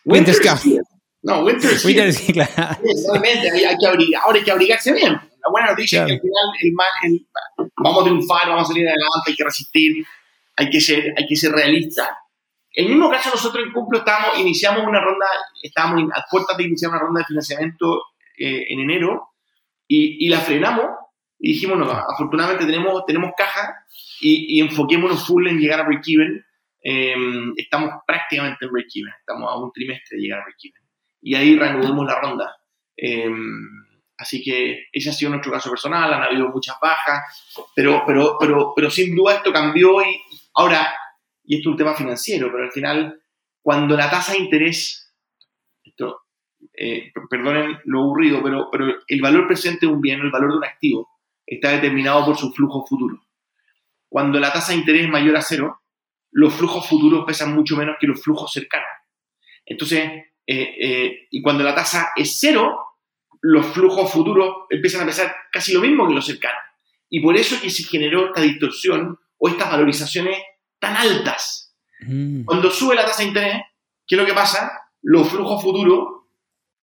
Winter, is Coming. No, Winter is Winter is claro. Hay, hay que abrigar, ahora hay que abrigarse bien. La buena noticia es que al final el mal, el, vamos a triunfar, vamos a salir adelante, hay que resistir, hay que ser, hay que ser realista. El mismo caso, nosotros en Cumplo estábamos, iniciamos una ronda, estábamos a puertas de iniciar una ronda de financiamiento eh, en enero y, y, la frenamos y dijimos, no, afortunadamente tenemos, tenemos caja y, y enfoquémonos full en llegar a break-even. Em, estamos prácticamente en break-even, estamos a un trimestre de llegar a break-even. Y ahí reanudamos la ronda. Em, así que ese ha sido nuestro caso personal, han habido muchas bajas, pero, pero, pero, pero sin duda esto cambió y ahora, y esto es un tema financiero, pero al final, cuando la tasa de interés, esto, eh, perdonen lo aburrido, pero, el valor presente de un bien, el valor de un activo, está determinado por su flujo futuro. Cuando la tasa de interés es mayor a cero, los flujos futuros pesan mucho menos que los flujos cercanos. Entonces, eh, eh, y cuando la tasa es cero, los flujos futuros empiezan a pesar casi lo mismo que los cercanos. Y por eso es que se generó esta distorsión o estas valorizaciones tan altas. Mm. Cuando sube la tasa de interés, ¿qué es lo que pasa? Los flujos futuros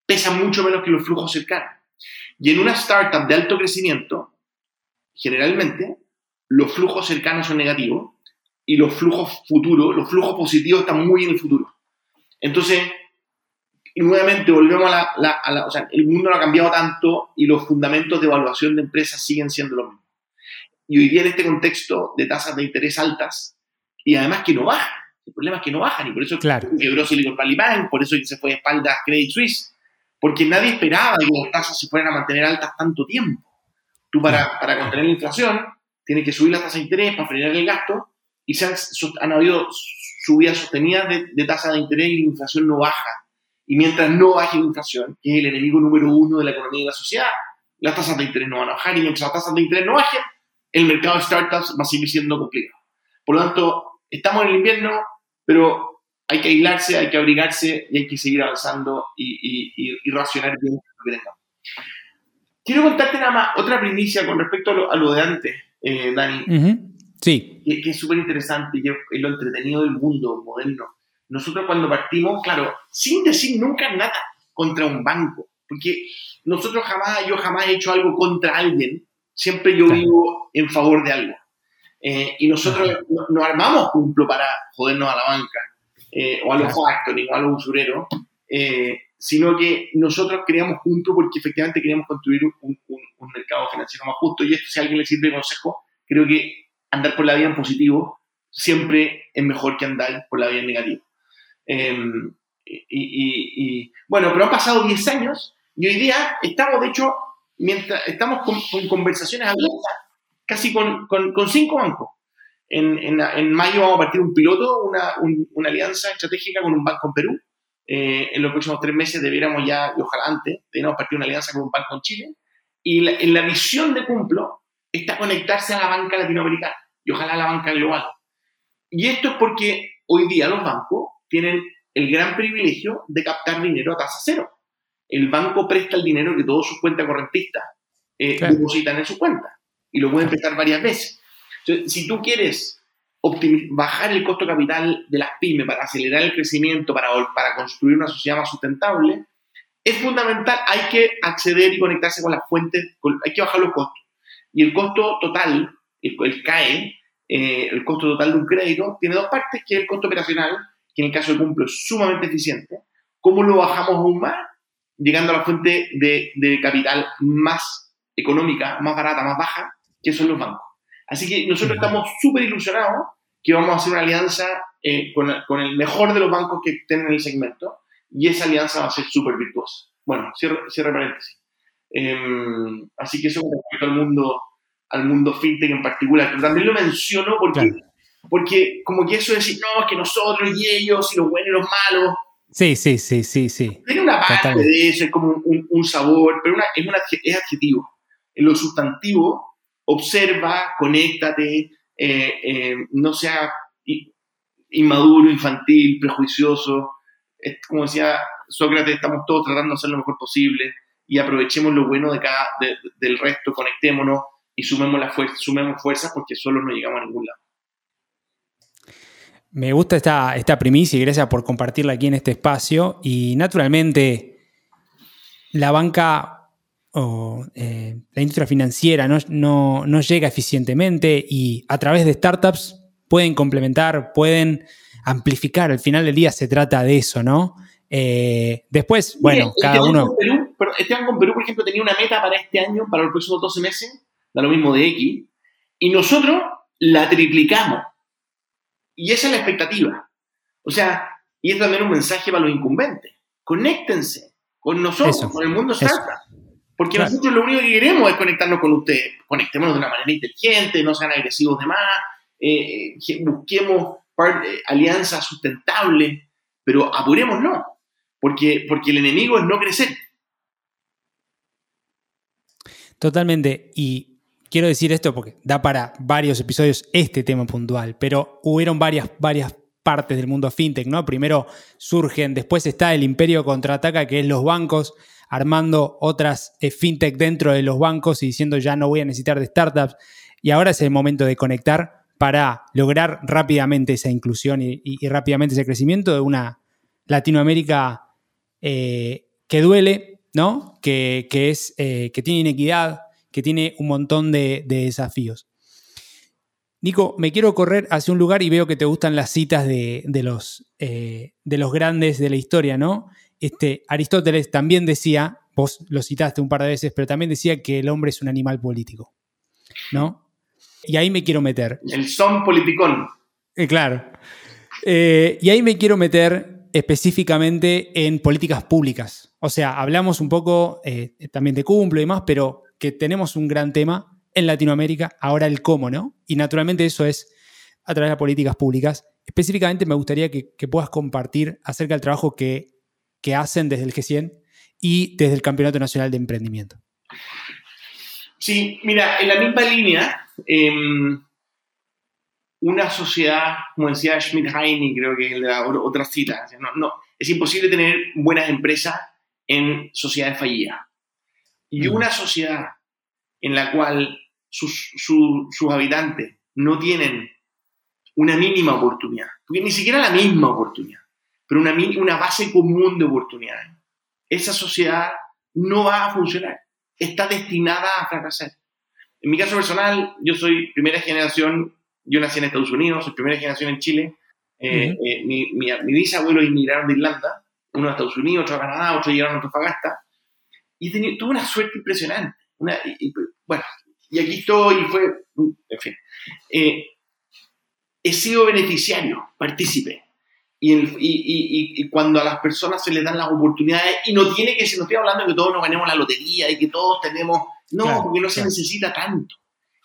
pesan mucho menos que los flujos cercanos. Y en una startup de alto crecimiento, generalmente los flujos cercanos son negativos y los flujos futuros, los flujos positivos están muy en el futuro. Entonces, nuevamente volvemos a la, O sea, el mundo no ha cambiado tanto y los fundamentos de evaluación de empresas siguen siendo los mismos. Y hoy día en este contexto de tasas de interés altas y además que no bajan, el problema es que no bajan y por eso claro. quebró Silicon Valley Bank, por eso se fue de espaldas Credit Suisse, porque nadie esperaba que las tasas se fueran a mantener altas tanto tiempo. Tú para, para contener la inflación tienes que subir las tasas de interés para frenar el gasto y se han, habido subidas sostenidas de, de tasa de interés y la inflación no baja. Y mientras no baje la inflación, que es el enemigo número uno de la economía y la sociedad, las tasas de interés no van a bajar y mientras las tasas de interés no bajen, el mercado de startups va a seguir siendo complicado. Por lo tanto, estamos en el invierno, pero hay que aislarse, hay que abrigarse y hay que seguir avanzando y, y, racionar bien lo que tengamos. Quiero contarte nada más otra primicia con respecto a lo, de antes, eh, Dani. Sí. Que, es súper interesante y es lo entretenido del mundo moderno. Nosotros cuando partimos, claro, sin decir nunca nada contra un banco, porque nosotros jamás, yo jamás he hecho algo contra alguien, siempre yo vivo en favor de algo. Eh, y nosotros no, armamos cumplo para jodernos a la banca, eh, o a los factoring, o a los usureros, eh, sino que nosotros creamos juntos porque efectivamente queríamos construir un, mercado financiero más justo. Y esto, si a alguien le sirve de consejo, creo que andar por la vida en positivo siempre es mejor que andar por la vida en negativo. Em, y, bueno, pero han pasado 10 años y hoy día estamos, de hecho, mientras estamos con, conversaciones abiertas casi con, con, cinco bancos. En, en, mayo vamos a partir un piloto, una, una alianza estratégica con un banco en Perú eh, en los próximos tres meses debiéramos ya, y ojalá antes, debiéramos partir una alianza con un banco en Chile. Y la, en la visión de Cumplo está conectarse a la banca latinoamericana y ojalá a la banca global. Y esto es porque hoy día los bancos tienen el gran privilegio de captar dinero a tasa cero. El banco presta el dinero que todos sus cuentas correntistas eh, depositan en su cuenta y lo pueden prestar varias veces. Entonces, si tú quieres bajar el costo capital de las pymes para acelerar el crecimiento, para, para construir una sociedad más sustentable, es fundamental, hay que acceder y conectarse con las fuentes, hay que bajar los costos. Y el costo total, el, CAE, eh, el costo total de un crédito, tiene dos partes, que es el costo operacional, que en el caso de Cumplo es sumamente eficiente. ¿Cómo lo bajamos aún más? Llegando a la fuente de, de capital más económica, más barata, más baja, que son los bancos. Así que nosotros estamos súper ilusionados que vamos a hacer una alianza eh, con, con, el mejor de los bancos que estén en el segmento y esa alianza va a ser súper virtuosa. Bueno, cierre, cierre paréntesis. Em, así que eso con respecto al mundo, al mundo fintech en particular, pero también lo menciono porque, porque como que eso de decir, no, es que nosotros y ellos, y los buenos y los malos. Sí, sí, sí, sí, sí. Tiene una parte de eso, es como un, sabor, pero una, es, una, es adjetivo. En lo sustantivo, observa, conéctate, eh, eh, no sea inmaduro, infantil, prejuicioso. Como decía Sócrates, estamos todos tratando de hacer lo mejor posible y aprovechemos lo bueno de cada, del resto, conectémonos y sumemos, la fuerza, sumemos fuerzas porque solo no llegamos a ningún lado. Me gusta esta, esta primicia y gracias por compartirla aquí en este espacio. Y naturalmente, la banca o eh, la industria financiera no, no, llega eficientemente y a través de startups pueden complementar, pueden amplificar. Al final del día se trata de eso, ¿no? Eh, después, bueno, cada uno. Esteban con Perú, por ejemplo, tenía una meta para este año, para los próximos 12 meses, da lo mismo de X, y nosotros la triplicamos. Y esa es la expectativa. O sea, y es también un mensaje para los incumbentes. Conéctense con nosotros, con el mundo startup. Porque nosotros lo único que queremos es conectarnos con ustedes. Conectémonos de una manera inteligente, no sean agresivos de más, eh, eh, busquemos eh, alianzas sustentables, pero apurémonos, porque, porque el enemigo es no crecer. Totalmente. Y quiero decir esto porque da para varios episodios este tema puntual, pero hubieron varias, varias partes del mundo fintech, ¿no? Primero surgen, después está el imperio contraataca, que es los bancos armando otras eh, fintech dentro de los bancos y diciendo ya no voy a necesitar de startups. Y ahora es el momento de conectar para lograr rápidamente esa inclusión y, rápidamente ese crecimiento de una Latinoamérica eh, que duele, ¿no? Que, es, eh, que tiene inequidad, que tiene un montón de, desafíos. Nico, me quiero correr hacia un lugar y veo que te gustan las citas de, los, de los grandes de la historia, ¿no? Este, Aristóteles también decía, vos lo citaste un par de veces, pero también decía que el hombre es un animal político. ¿No? Y ahí me quiero meter. El son politicón. Eh, claro. Eh, y ahí me quiero meter específicamente en políticas públicas. O sea, hablamos un poco eh, también de cumplo y demás, pero que tenemos un gran tema en Latinoamérica, ahora el cómo, ¿no? Y naturalmente eso es a través de políticas públicas. Específicamente me gustaría que, que puedas compartir acerca del trabajo que que hacen desde el G100 y desde el Campeonato Nacional de Emprendimiento. Sí, mira, en la misma línea, em, una sociedad, como decía Schmidt-Heine, creo que es la otra cita, no, es imposible tener buenas empresas en sociedades fallidas. Y una sociedad en la cual sus, sus habitantes no tienen una mínima oportunidad, porque ni siquiera la misma oportunidad, pero una, una base común de oportunidades. Esa sociedad no va a funcionar, está destinada a fracasar. En mi caso personal, yo soy primera generación, yo nací en Estados Unidos, soy primera generación en Chile. Eh, eh, mi, mi, bisabuelo inmigraron de Irlanda, uno a Estados Unidos, otro a Canadá, otro llegaron a Antofagasta. Y tuve una suerte impresionante. Una, y, bueno, y aquí estoy, y fue, en fin. Eh, he sido beneficiario, partícipe y, y, y, cuando a las personas se les dan las oportunidades, y no tiene que ser, no estoy hablando de que todos nos ganemos la lotería y que todos tenemos, no, porque no se necesita tanto.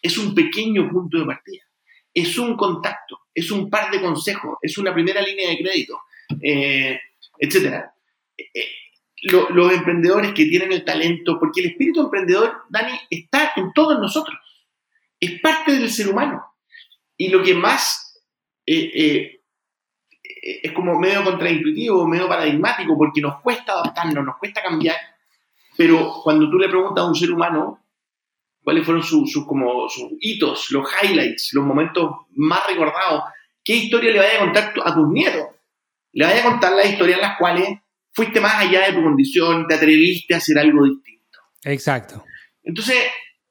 Es un pequeño punto de partida, es un contacto, es un par de consejos, es una primera línea de crédito, eh, etc. Eh, los emprendedores que tienen el talento, porque el espíritu emprendedor, Dani, está en todos nosotros, es parte del ser humano. Y lo que más eh, es como medio contraintuitivo, medio paradigmático, porque nos cuesta adaptarnos, nos cuesta cambiar, pero cuando tú le preguntas a un ser humano cuáles fueron sus, como, sus hitos, los highlights, los momentos más recordados, ¿qué historia le vaya a contar a tus nietos? Le vaya a contar las historias en las cuales fuiste más allá de tu condición, te atreviste a hacer algo distinto. Exacto. Entonces,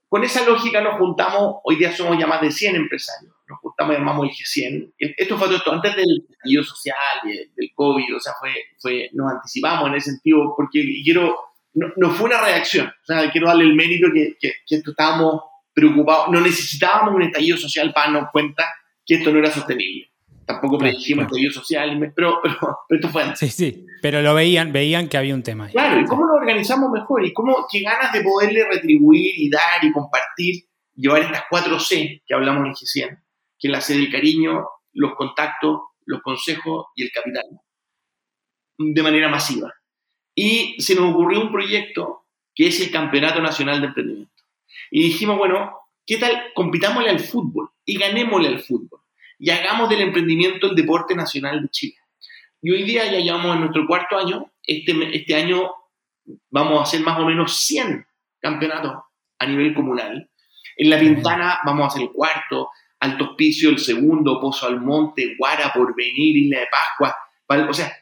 con esa lógica nos juntamos, hoy día somos ya más de 100 empresarios nos juntamos, llamamos el G100. Esto fue todo antes del estallido social, del COVID, o sea, fue, fue, nos anticipamos en ese sentido, porque quiero, no, fue una reacción, o sea, quiero darle el mérito que, que, que esto estábamos preocupados, no necesitábamos un estallido social para darnos cuenta que esto no era sostenible. Tampoco predijimos estallido social, pero, pero, esto fue antes. Sí, sí, pero lo veían, veían que había un tema Claro, y cómo lo organizamos mejor, y cómo, qué ganas de poderle retribuir y dar y compartir llevar estas cuatro C que hablamos en G100, que la C del cariño, los contactos, los consejos y el capital, de manera masiva. Y se nos ocurrió un proyecto que es el Campeonato Nacional de Emprendimiento. Y dijimos, bueno, ¿qué tal? Compitámosle al fútbol y ganémosle al fútbol. Y hagamos del emprendimiento el deporte nacional de Chile. Y hoy día ya llevamos en nuestro cuarto año. Este, este año vamos a hacer más o menos 100 campeonatos a nivel comunal. En La Pintana vamos a hacer el cuarto, Alto Hospicio el segundo, Pozo Almonte, Guara, Porvenir, Isla de Pascua. O sea,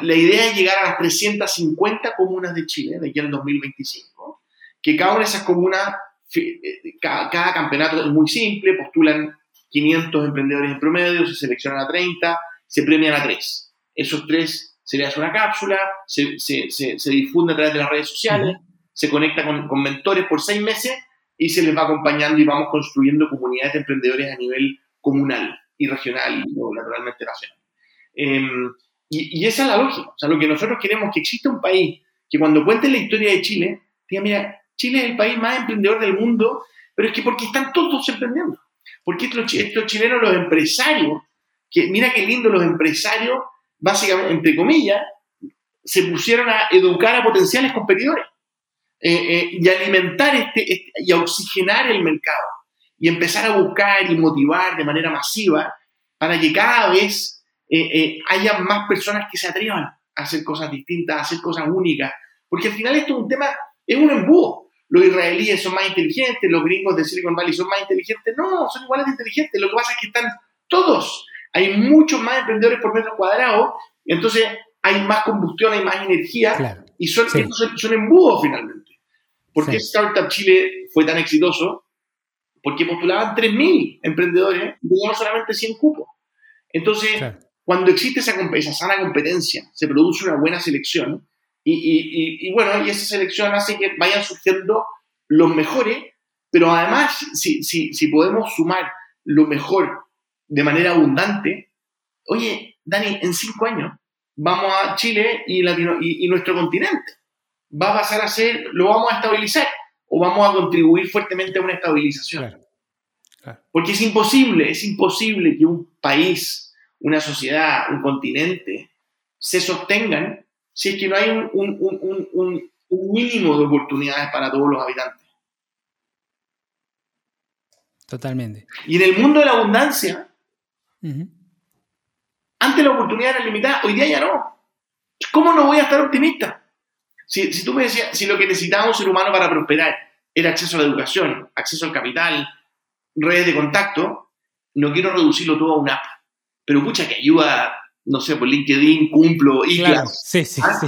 la idea es llegar a las 350 comunas de Chile de aquí al 2025. Que cada una de esas comunas, eh, cada, cada campeonato es muy simple, postulan 500 emprendedores en promedio, se seleccionan a 30, se premian a 3. Esos tres se le hace una cápsula, se, se, se, difunde a través de las redes sociales, se conecta con, con, mentores por seis meses y se les va acompañando y vamos construyendo comunidades de emprendedores a nivel comunal y regional y naturalmente nacional. Em, y, esa es la lógica. O sea, lo que nosotros queremos es que exista un país que cuando cuente la historia de Chile, diga, mira, Chile es el país más emprendedor del mundo, pero es que porque están todos emprendiendo. Porque estos, estos chilenos, los empresarios, que mira qué lindo los empresarios básicamente, entre comillas, se pusieron a educar a potenciales competidores eh, eh, y alimentar este, este, y oxigenar el mercado y empezar a buscar y motivar de manera masiva para que cada vez eh, haya más personas que se atrevan a hacer cosas distintas, a hacer cosas únicas, porque al final esto es un tema, es un embudo. Los israelíes son más inteligentes, los gringos de Silicon Valley son más inteligentes. No, son iguales de inteligentes. Lo que pasa es que están todos hay muchos más emprendedores por metro cuadrado, entonces hay más combustión, hay más energía y son, son, embudos finalmente. ¿Por qué Startup Chile fue tan exitoso? Porque postulaban 3.000 emprendedores y teníamos solamente 100 cupos. Entonces, cuando existe esa, esa, sana competencia, se produce una buena selección y, y, y, bueno, y esa selección hace que vayan surgiendo los mejores, pero además, si, si, si podemos sumar lo mejor de manera abundante, oye, Dani, en cinco años vamos a Chile y, Latino, y, nuestro continente va a pasar a ser, lo vamos a estabilizar o vamos a contribuir fuertemente a una estabilización. Porque es imposible, es imposible que un país, una sociedad, un continente se sostengan si es que no hay un, un, un, un mínimo de oportunidades para todos los habitantes. Totalmente. Y en el mundo de la abundancia, antes la oportunidad era limitada, hoy día ya no. ¿Cómo no voy a estar optimista? Si, si tú me decías, si lo que necesitaba un ser humano para prosperar era acceso a la educación, acceso al capital, redes de contacto, no quiero reducirlo todo a una app. Pero pucha que ayuda, no sé, por LinkedIn, cumplo, y claro, sí, sí, ¿Ah? sí.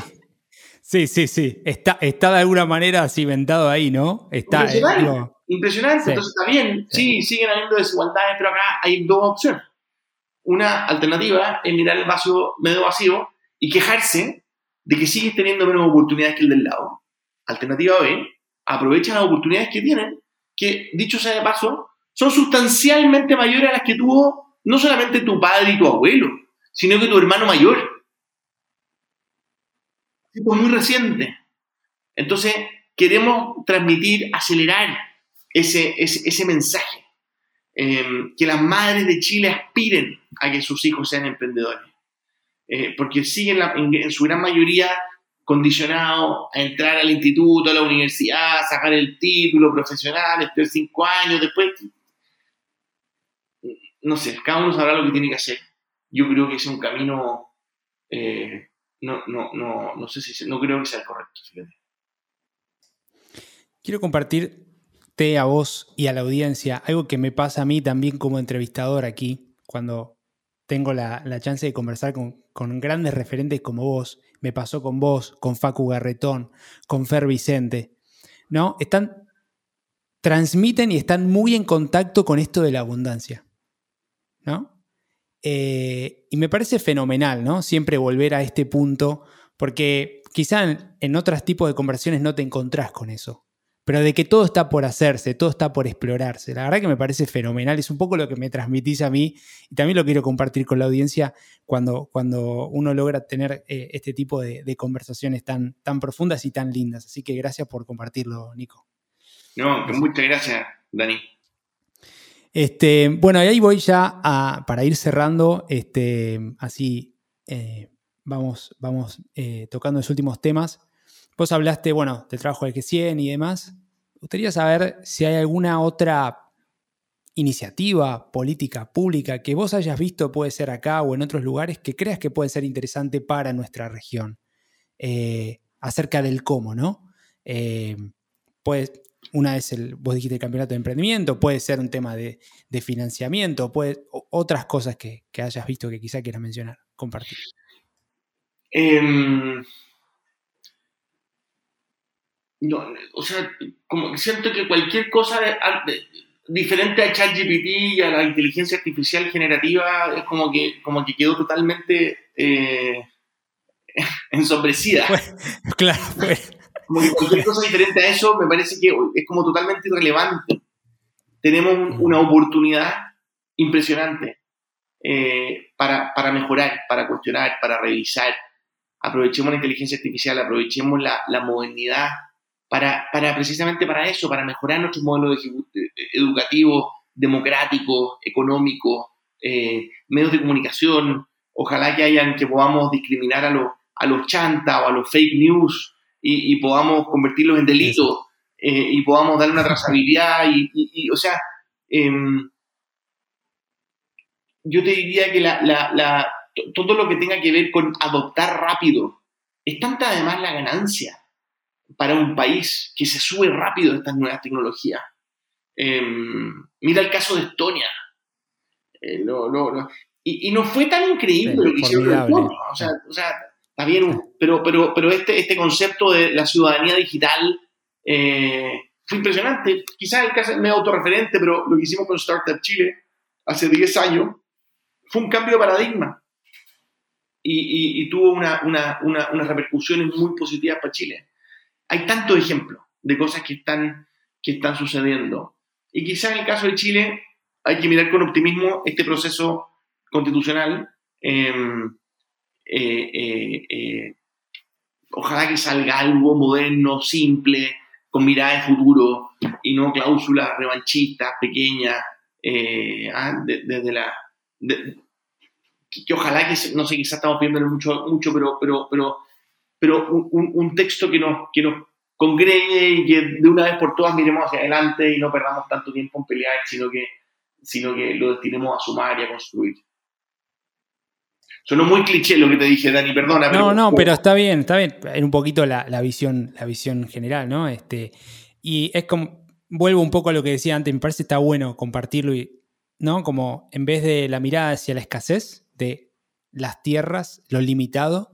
Sí, sí, sí. Está, está de alguna manera cimentado ahí, ¿no? Está, impresionante. impresionante. Entonces está bien. Sí. sí, siguen habiendo desigualdades, pero acá hay dos opciones. Una alternativa es mirar el vaso medio vacío y quejarse de que sigues teniendo menos oportunidades que el del lado. Alternativa B, aprovecha las oportunidades que tienen, que, dicho sea de paso, son sustancialmente mayores a las que tuvo no solamente tu padre y tu abuelo, sino que tu hermano mayor. Es muy reciente. Entonces, queremos transmitir, acelerar ese, ese mensaje. Em, que las madres de Chile aspiren a que sus hijos sean emprendedores, eh, porque siguen en, su gran mayoría condicionados a entrar al instituto, a la universidad, a sacar el título profesional, estudiar cinco años, después, no sé, cada uno sabrá lo que tiene que hacer. Yo creo que es un camino, eh, no, no, no, no sé si, no creo que sea el correcto, Quiero compartir a vos y a la audiencia algo que me pasa a mí también como entrevistador aquí, cuando tengo la, chance de conversar con, grandes referentes como vos, me pasó con vos, con Facu Garretón, con Fer Vicente, ¿no? Están, transmiten y están muy en contacto con esto de la abundancia, ¿no? Eh, y me parece fenomenal, ¿no? Siempre volver a este punto, porque quizá en, en otros tipos de conversaciones no te encontrás con eso pero de que todo está por hacerse, todo está por explorarse. La verdad que me parece fenomenal, es un poco lo que me transmitís a mí y también lo quiero compartir con la audiencia cuando, cuando uno logra tener eh, este tipo de, conversaciones tan, tan profundas y tan lindas. Así que gracias por compartirlo, Nico. No, muchas gracias, Dani. Este, bueno, y ahí voy ya a, para ir cerrando, este, así eh, vamos, vamos eh, tocando los últimos temas. Vos hablaste, bueno, del trabajo del G100 y demás. Me gustaría saber si hay alguna otra iniciativa política pública que vos hayas visto, puede ser acá o en otros lugares, que creas que puede ser interesante para nuestra región, eh, acerca del cómo, ¿no? pues una es el, vos dijiste el campeonato de emprendimiento, puede ser un tema de, financiamiento, puede, otras cosas que, hayas visto que quizá quieras mencionar, compartir. Em, o sea, como siento que cualquier cosa diferente a ChatGPT y a la inteligencia artificial generativa es como que, como que quedó totalmente eh, *laughs* ensombrecida. claro, pues como que cualquier cosa diferente a eso me parece que es como totalmente irrelevante. Tenemos una oportunidad impresionante eh, para, para, mejorar, para cuestionar, para revisar. Aprovechemos la inteligencia artificial, aprovechemos la, la modernidad para, para, precisamente para eso, para mejorar nuestro modelo educativo, democrático, económico, eh, medios de comunicación. Ojalá que hayan, que podamos discriminar a los, a los chanta o a los fake news y, podamos convertirlos en delitos eh, y podamos dar una trazabilidad y, o sea, em, yo te diría que la, todo lo que tenga que ver con adoptar rápido es tanta además la ganancia para un país que se sube rápido a estas nuevas tecnologías. Em, mira el caso de Estonia. Eh, y, no fue tan increíble lo que hicieron O sea, o sea, Está bien, pero, pero, pero este, este concepto de la ciudadanía digital eh, fue impresionante. Quizás el caso es medio autorreferente, pero lo que hicimos con Startup Chile hace 10 años fue un cambio de paradigma y, y, tuvo una, una, una, unas repercusiones muy positivas para Chile. Hay tantos ejemplos de cosas que están, que están sucediendo. Y quizás en el caso de Chile hay que mirar con optimismo este proceso constitucional. Eh, eh, eh, eh, ojalá que salga algo moderno, simple, con mirada de futuro y no cláusulas revanchistas, pequeñas, ah, desde la... que, ojalá que, no sé, quizás estamos viendo mucho, mucho pero, pero, pero, pero un, texto que nos, que nos congregue y que de una vez por todas miremos hacia adelante y no perdamos tanto tiempo en pelear, sino que, sino que lo destinemos a sumar y a construir. Sonó muy cliché lo que te dije, Dani, perdona. No, no, pero está bien, está bien. En un poquito la, visión, la visión general, ¿no? Este, y es como, vuelvo un poco a lo que decía antes, me parece que está bueno compartirlo, y, ¿no? Como en vez de la mirada hacia la escasez de las tierras, lo limitado,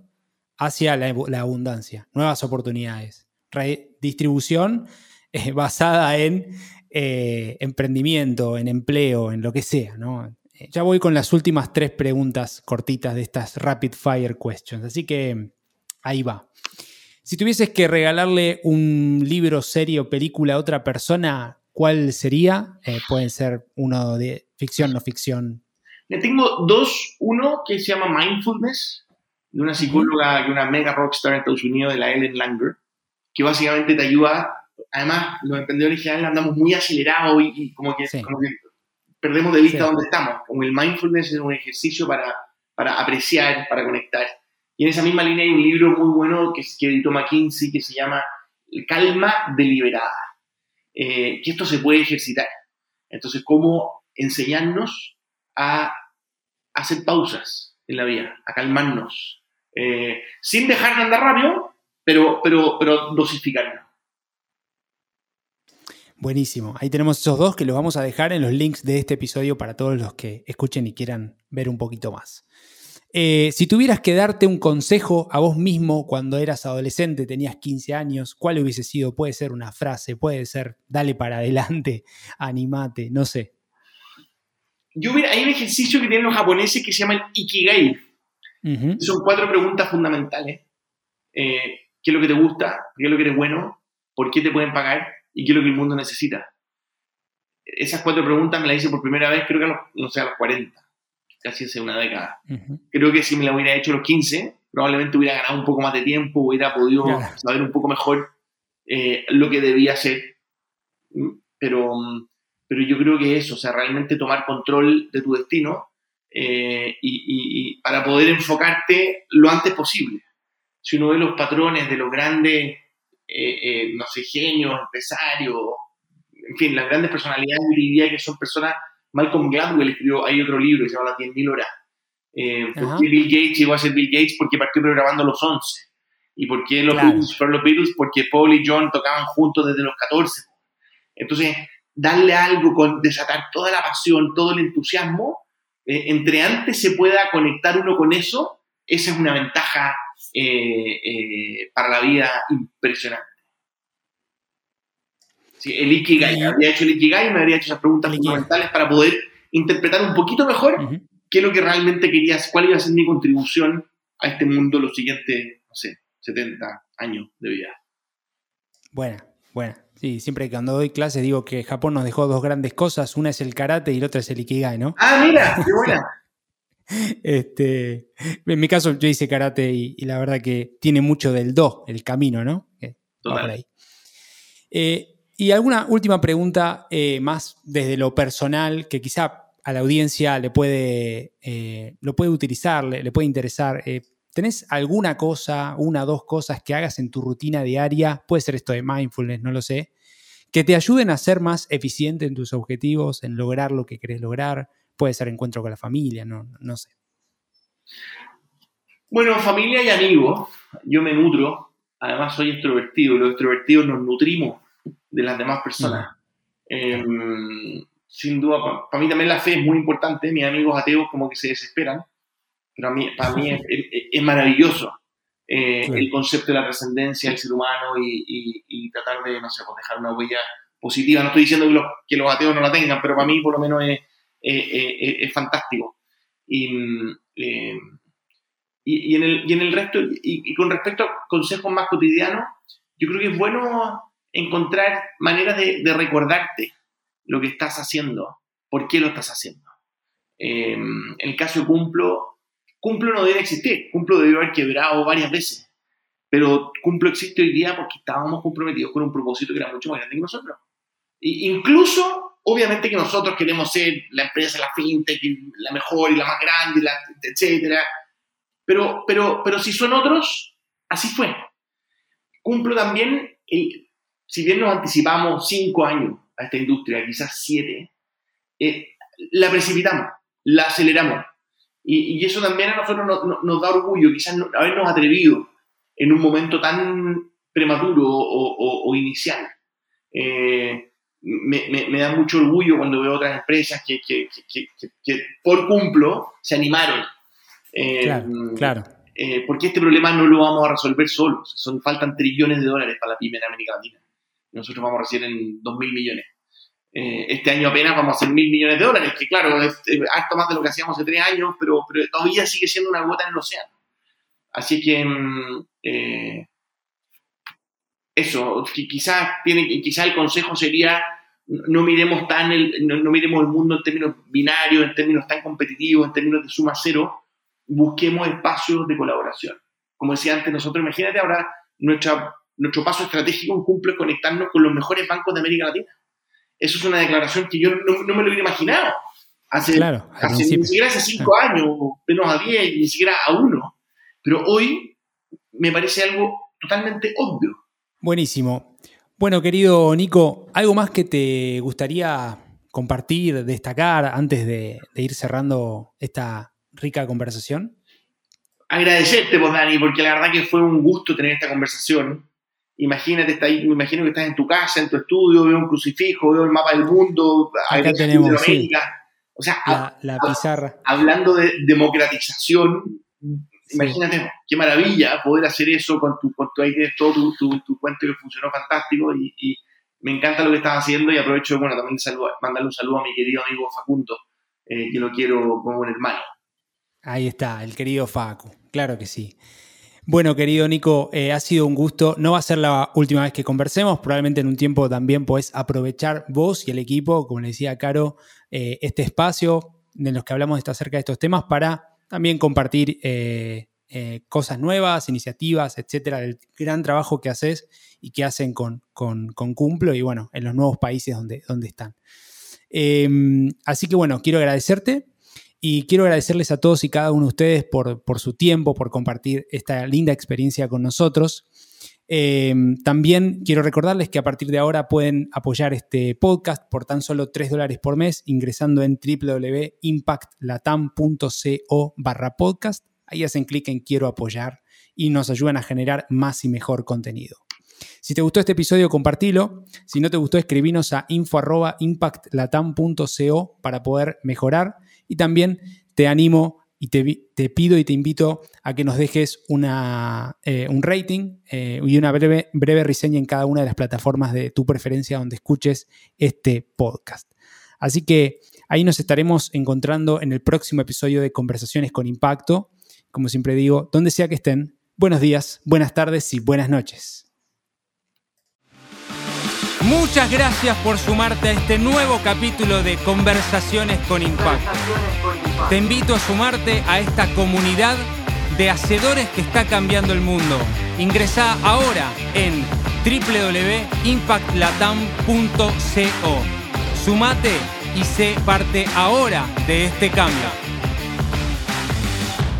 hacia la, abundancia, nuevas oportunidades, redistribución eh, *laughs* basada en eh, emprendimiento, en empleo, en lo que sea, ¿no? ya voy con las últimas tres preguntas cortitas de estas rapid fire questions, así que ahí va. Si tuvieses que regalarle un libro, serie o película a otra persona, ¿cuál sería? Eh, pueden ser uno de ficción, no ficción. Le tengo dos. Uno que se llama Mindfulness, de una psicóloga, de una mega rockstar en Estados Unidos, de la Ellen Langer, que básicamente te ayuda. Además, los emprendedores generales andamos muy acelerados y, como, que, como que perdemos de vista dónde estamos. Como el mindfulness es un ejercicio para, para apreciar, para conectar. Y en esa misma línea hay un libro muy bueno que, que editó McKinsey que se llama Calma Deliberada. Eh, que esto se puede ejercitar. Entonces, cómo enseñarnos a hacer pausas en la vida, a calmarnos, eh, sin dejar de andar rápido, pero, pero, pero. Buenísimo. Ahí tenemos esos dos que los vamos a dejar en los links de este episodio para todos los que escuchen y quieran ver un poquito más. Eh, si tuvieras que darte un consejo a vos mismo cuando eras adolescente, tenías 15 años, ¿cuál hubiese sido? Puede ser una frase, puede ser dale para adelante, *laughs* animate, no sé. Yo hay un ejercicio que tienen los japoneses que se llama el Ikigai. Son cuatro preguntas fundamentales. Eh, ¿Qué es lo que te gusta? ¿Qué es lo que eres bueno? ¿Por qué te pueden pagar? y qué es lo que el mundo necesita. Esas cuatro preguntas me las hice por primera vez, creo que a los, no sé, a los 40, casi hace una década. Creo que si me la hubiera hecho a los 15, probablemente hubiera ganado un poco más de tiempo, hubiera podido saber un poco mejor eh, lo que debía hacer. Pero, pero yo creo que eso, o sea, realmente tomar control de tu destino eh, y, para poder enfocarte lo antes posible. Si uno ve los patrones de los grandes, eh, eh, no sé, genios, empresarios, en fin, las grandes personalidades, diría que son personas, Malcolm Gladwell escribió, hay otro libro que se llama Las 10.000 horas. ¿Por qué Bill Gates llegó a ser Bill Gates? Porque partió programando los 11. ¿Y por qué los Beatles fueron los Beatles? Porque Paul y John tocaban juntos desde los 14. Entonces, darle algo, con desatar toda la pasión, todo el entusiasmo, eh, entre antes se pueda conectar uno con eso, esa es una ventaja eh, eh, para la vida impresionante. Sí, el Ikigai, me habría hecho el Ikigai me habría hecho esas preguntas fundamentales para poder interpretar un poquito mejor qué es lo que realmente querías, cuál iba a ser mi contribución a este mundo los siguientes, no sé, 70 años de vida. Buena, buena. Sí, siempre cuando doy clases digo que Japón nos dejó dos grandes cosas, una es el karate y la otra es el ikigai, ¿no? Ah, mira, qué buena. *laughs* este, en mi caso yo hice karate y, la verdad que tiene mucho del do, el camino, ¿no? Eh, y alguna última pregunta eh, más desde lo personal que quizá a la audiencia le puede, eh, lo puede utilizar, le, le puede interesar. ¿Tenés alguna cosa, una o dos cosas que hagas en tu rutina diaria? Puede ser esto de mindfulness, no lo sé. Que te ayuden a ser más eficiente en tus objetivos, en lograr lo que querés lograr. Puede ser encuentro con la familia, no, no sé. Bueno, familia y amigos. Yo me nutro. Además, soy extrovertido. Los extrovertidos nos nutrimos de las demás personas. Em, sin duda, para mí también la fe es muy importante. Mis amigos ateos como que se desesperan pero mí, para mí es, maravilloso eh, el concepto de la trascendencia del ser humano y, tratar de, no sé, pues dejar una huella positiva. No estoy diciendo que los, que los ateos no la tengan, pero para mí por lo menos es, es fantástico. Y, eh, y, en el, y en el resto, y, con respecto a consejos más cotidianos, yo creo que es bueno encontrar maneras de, de recordarte lo que estás haciendo, por qué lo estás haciendo. Eh, en el caso de Cumplo, Cumplo no debe existir, Cumplo debió haber quebrado varias veces, pero Cumplo existe hoy día porque estábamos comprometidos con un propósito que era mucho más grande que nosotros. E incluso, obviamente que nosotros queremos ser la empresa, la fintech, la mejor y la más grande, la, etcétera, pero, pero, pero si son otros, así fue. Cumplo también, si bien nos anticipamos cinco años a esta industria, quizás siete, eh, la precipitamos, la aceleramos. Y, eso también a nosotros nos, da orgullo, quizás habernos atrevido en un momento tan prematuro o, inicial. Eh, me, da mucho orgullo cuando veo otras empresas que, por cumplo se animaron. Eh, claro, claro. Eh, porque este problema no lo vamos a resolver solos. Son, faltan trillones de dólares para la pyme en América Latina. Nosotros vamos a recibir en 2.000 millones. Eh, este año apenas vamos a hacer mil millones de dólares, que claro, es, harto más de lo que hacíamos hace tres años, pero, todavía sigue siendo una gota en el océano. Así que mm, eh, eso, quizás quizás el consejo sería no miremos tan el, no, miremos el mundo en términos binarios, en términos tan competitivos, en términos de suma cero, busquemos espacios de colaboración. Como decía antes, nosotros imagínate ahora nuestra, nuestro paso estratégico cumple conectarnos con los mejores bancos de América Latina eso es una declaración que yo no, me lo hubiera imaginado. Hace, ni siquiera hace cinco años, menos a diez, ni siquiera a uno. Pero hoy me parece algo totalmente obvio. Buenísimo. Bueno, querido Nico, ¿algo más que te gustaría compartir, destacar antes de, ir cerrando esta rica conversación? Agradecerte, vos, Dani, porque la verdad que fue un gusto tener esta conversación imagínate, está ahí, me imagino que estás en tu casa, en tu estudio, veo un crucifijo, veo el mapa del mundo, acá tenemos O sea, la, pizarra. hablando de democratización, imagínate, qué maravilla poder hacer eso con tu, con tu ahí tienes todo tu, tu, cuento que funcionó fantástico y, me encanta lo que estás haciendo y aprovecho, bueno, también mandarle un saludo a mi querido amigo Facundo, eh, que lo quiero como un hermano. Ahí está, el querido Facu, claro que sí. Bueno, querido Nico, eh, ha sido un gusto. No va a ser la última vez que conversemos. Probablemente en un tiempo también podés aprovechar vos y el equipo, como le decía Caro, eh, este espacio en los que hablamos acerca de estos temas para también compartir eh, cosas nuevas, iniciativas, etcétera, del gran trabajo que haces y que hacen con, con, Cumplo y bueno, en los nuevos países donde, donde están. Em, así que bueno, quiero agradecerte y quiero agradecerles a todos y cada uno de ustedes por, su tiempo, por compartir esta linda experiencia con nosotros. Em, también quiero recordarles que a partir de ahora pueden apoyar este podcast por tan solo 3 dólares por mes ingresando en www.impactlatam.co barra podcast. Ahí hacen clic en quiero apoyar y nos ayudan a generar más y mejor contenido. Si te gustó este episodio, compartilo. Si no te gustó, escribinos a info.impactlatam.co para poder mejorar. Y también te animo y te, pido y te invito a que nos dejes una, eh, un rating eh, y una breve, breve reseña en cada una de las plataformas de tu preferencia donde escuches este podcast. Así que ahí nos estaremos encontrando en el próximo episodio de Conversaciones con Impacto. Como siempre digo, donde sea que estén, buenos días, buenas tardes y buenas noches. Muchas gracias por sumarte a este nuevo capítulo de Conversaciones con Impacto. Te invito a sumarte a esta comunidad de hacedores que está cambiando el mundo. Ingresa ahora en www.impactlatam.co. Sumate y sé parte ahora de este cambio.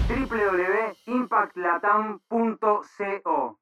www.impactlatam.co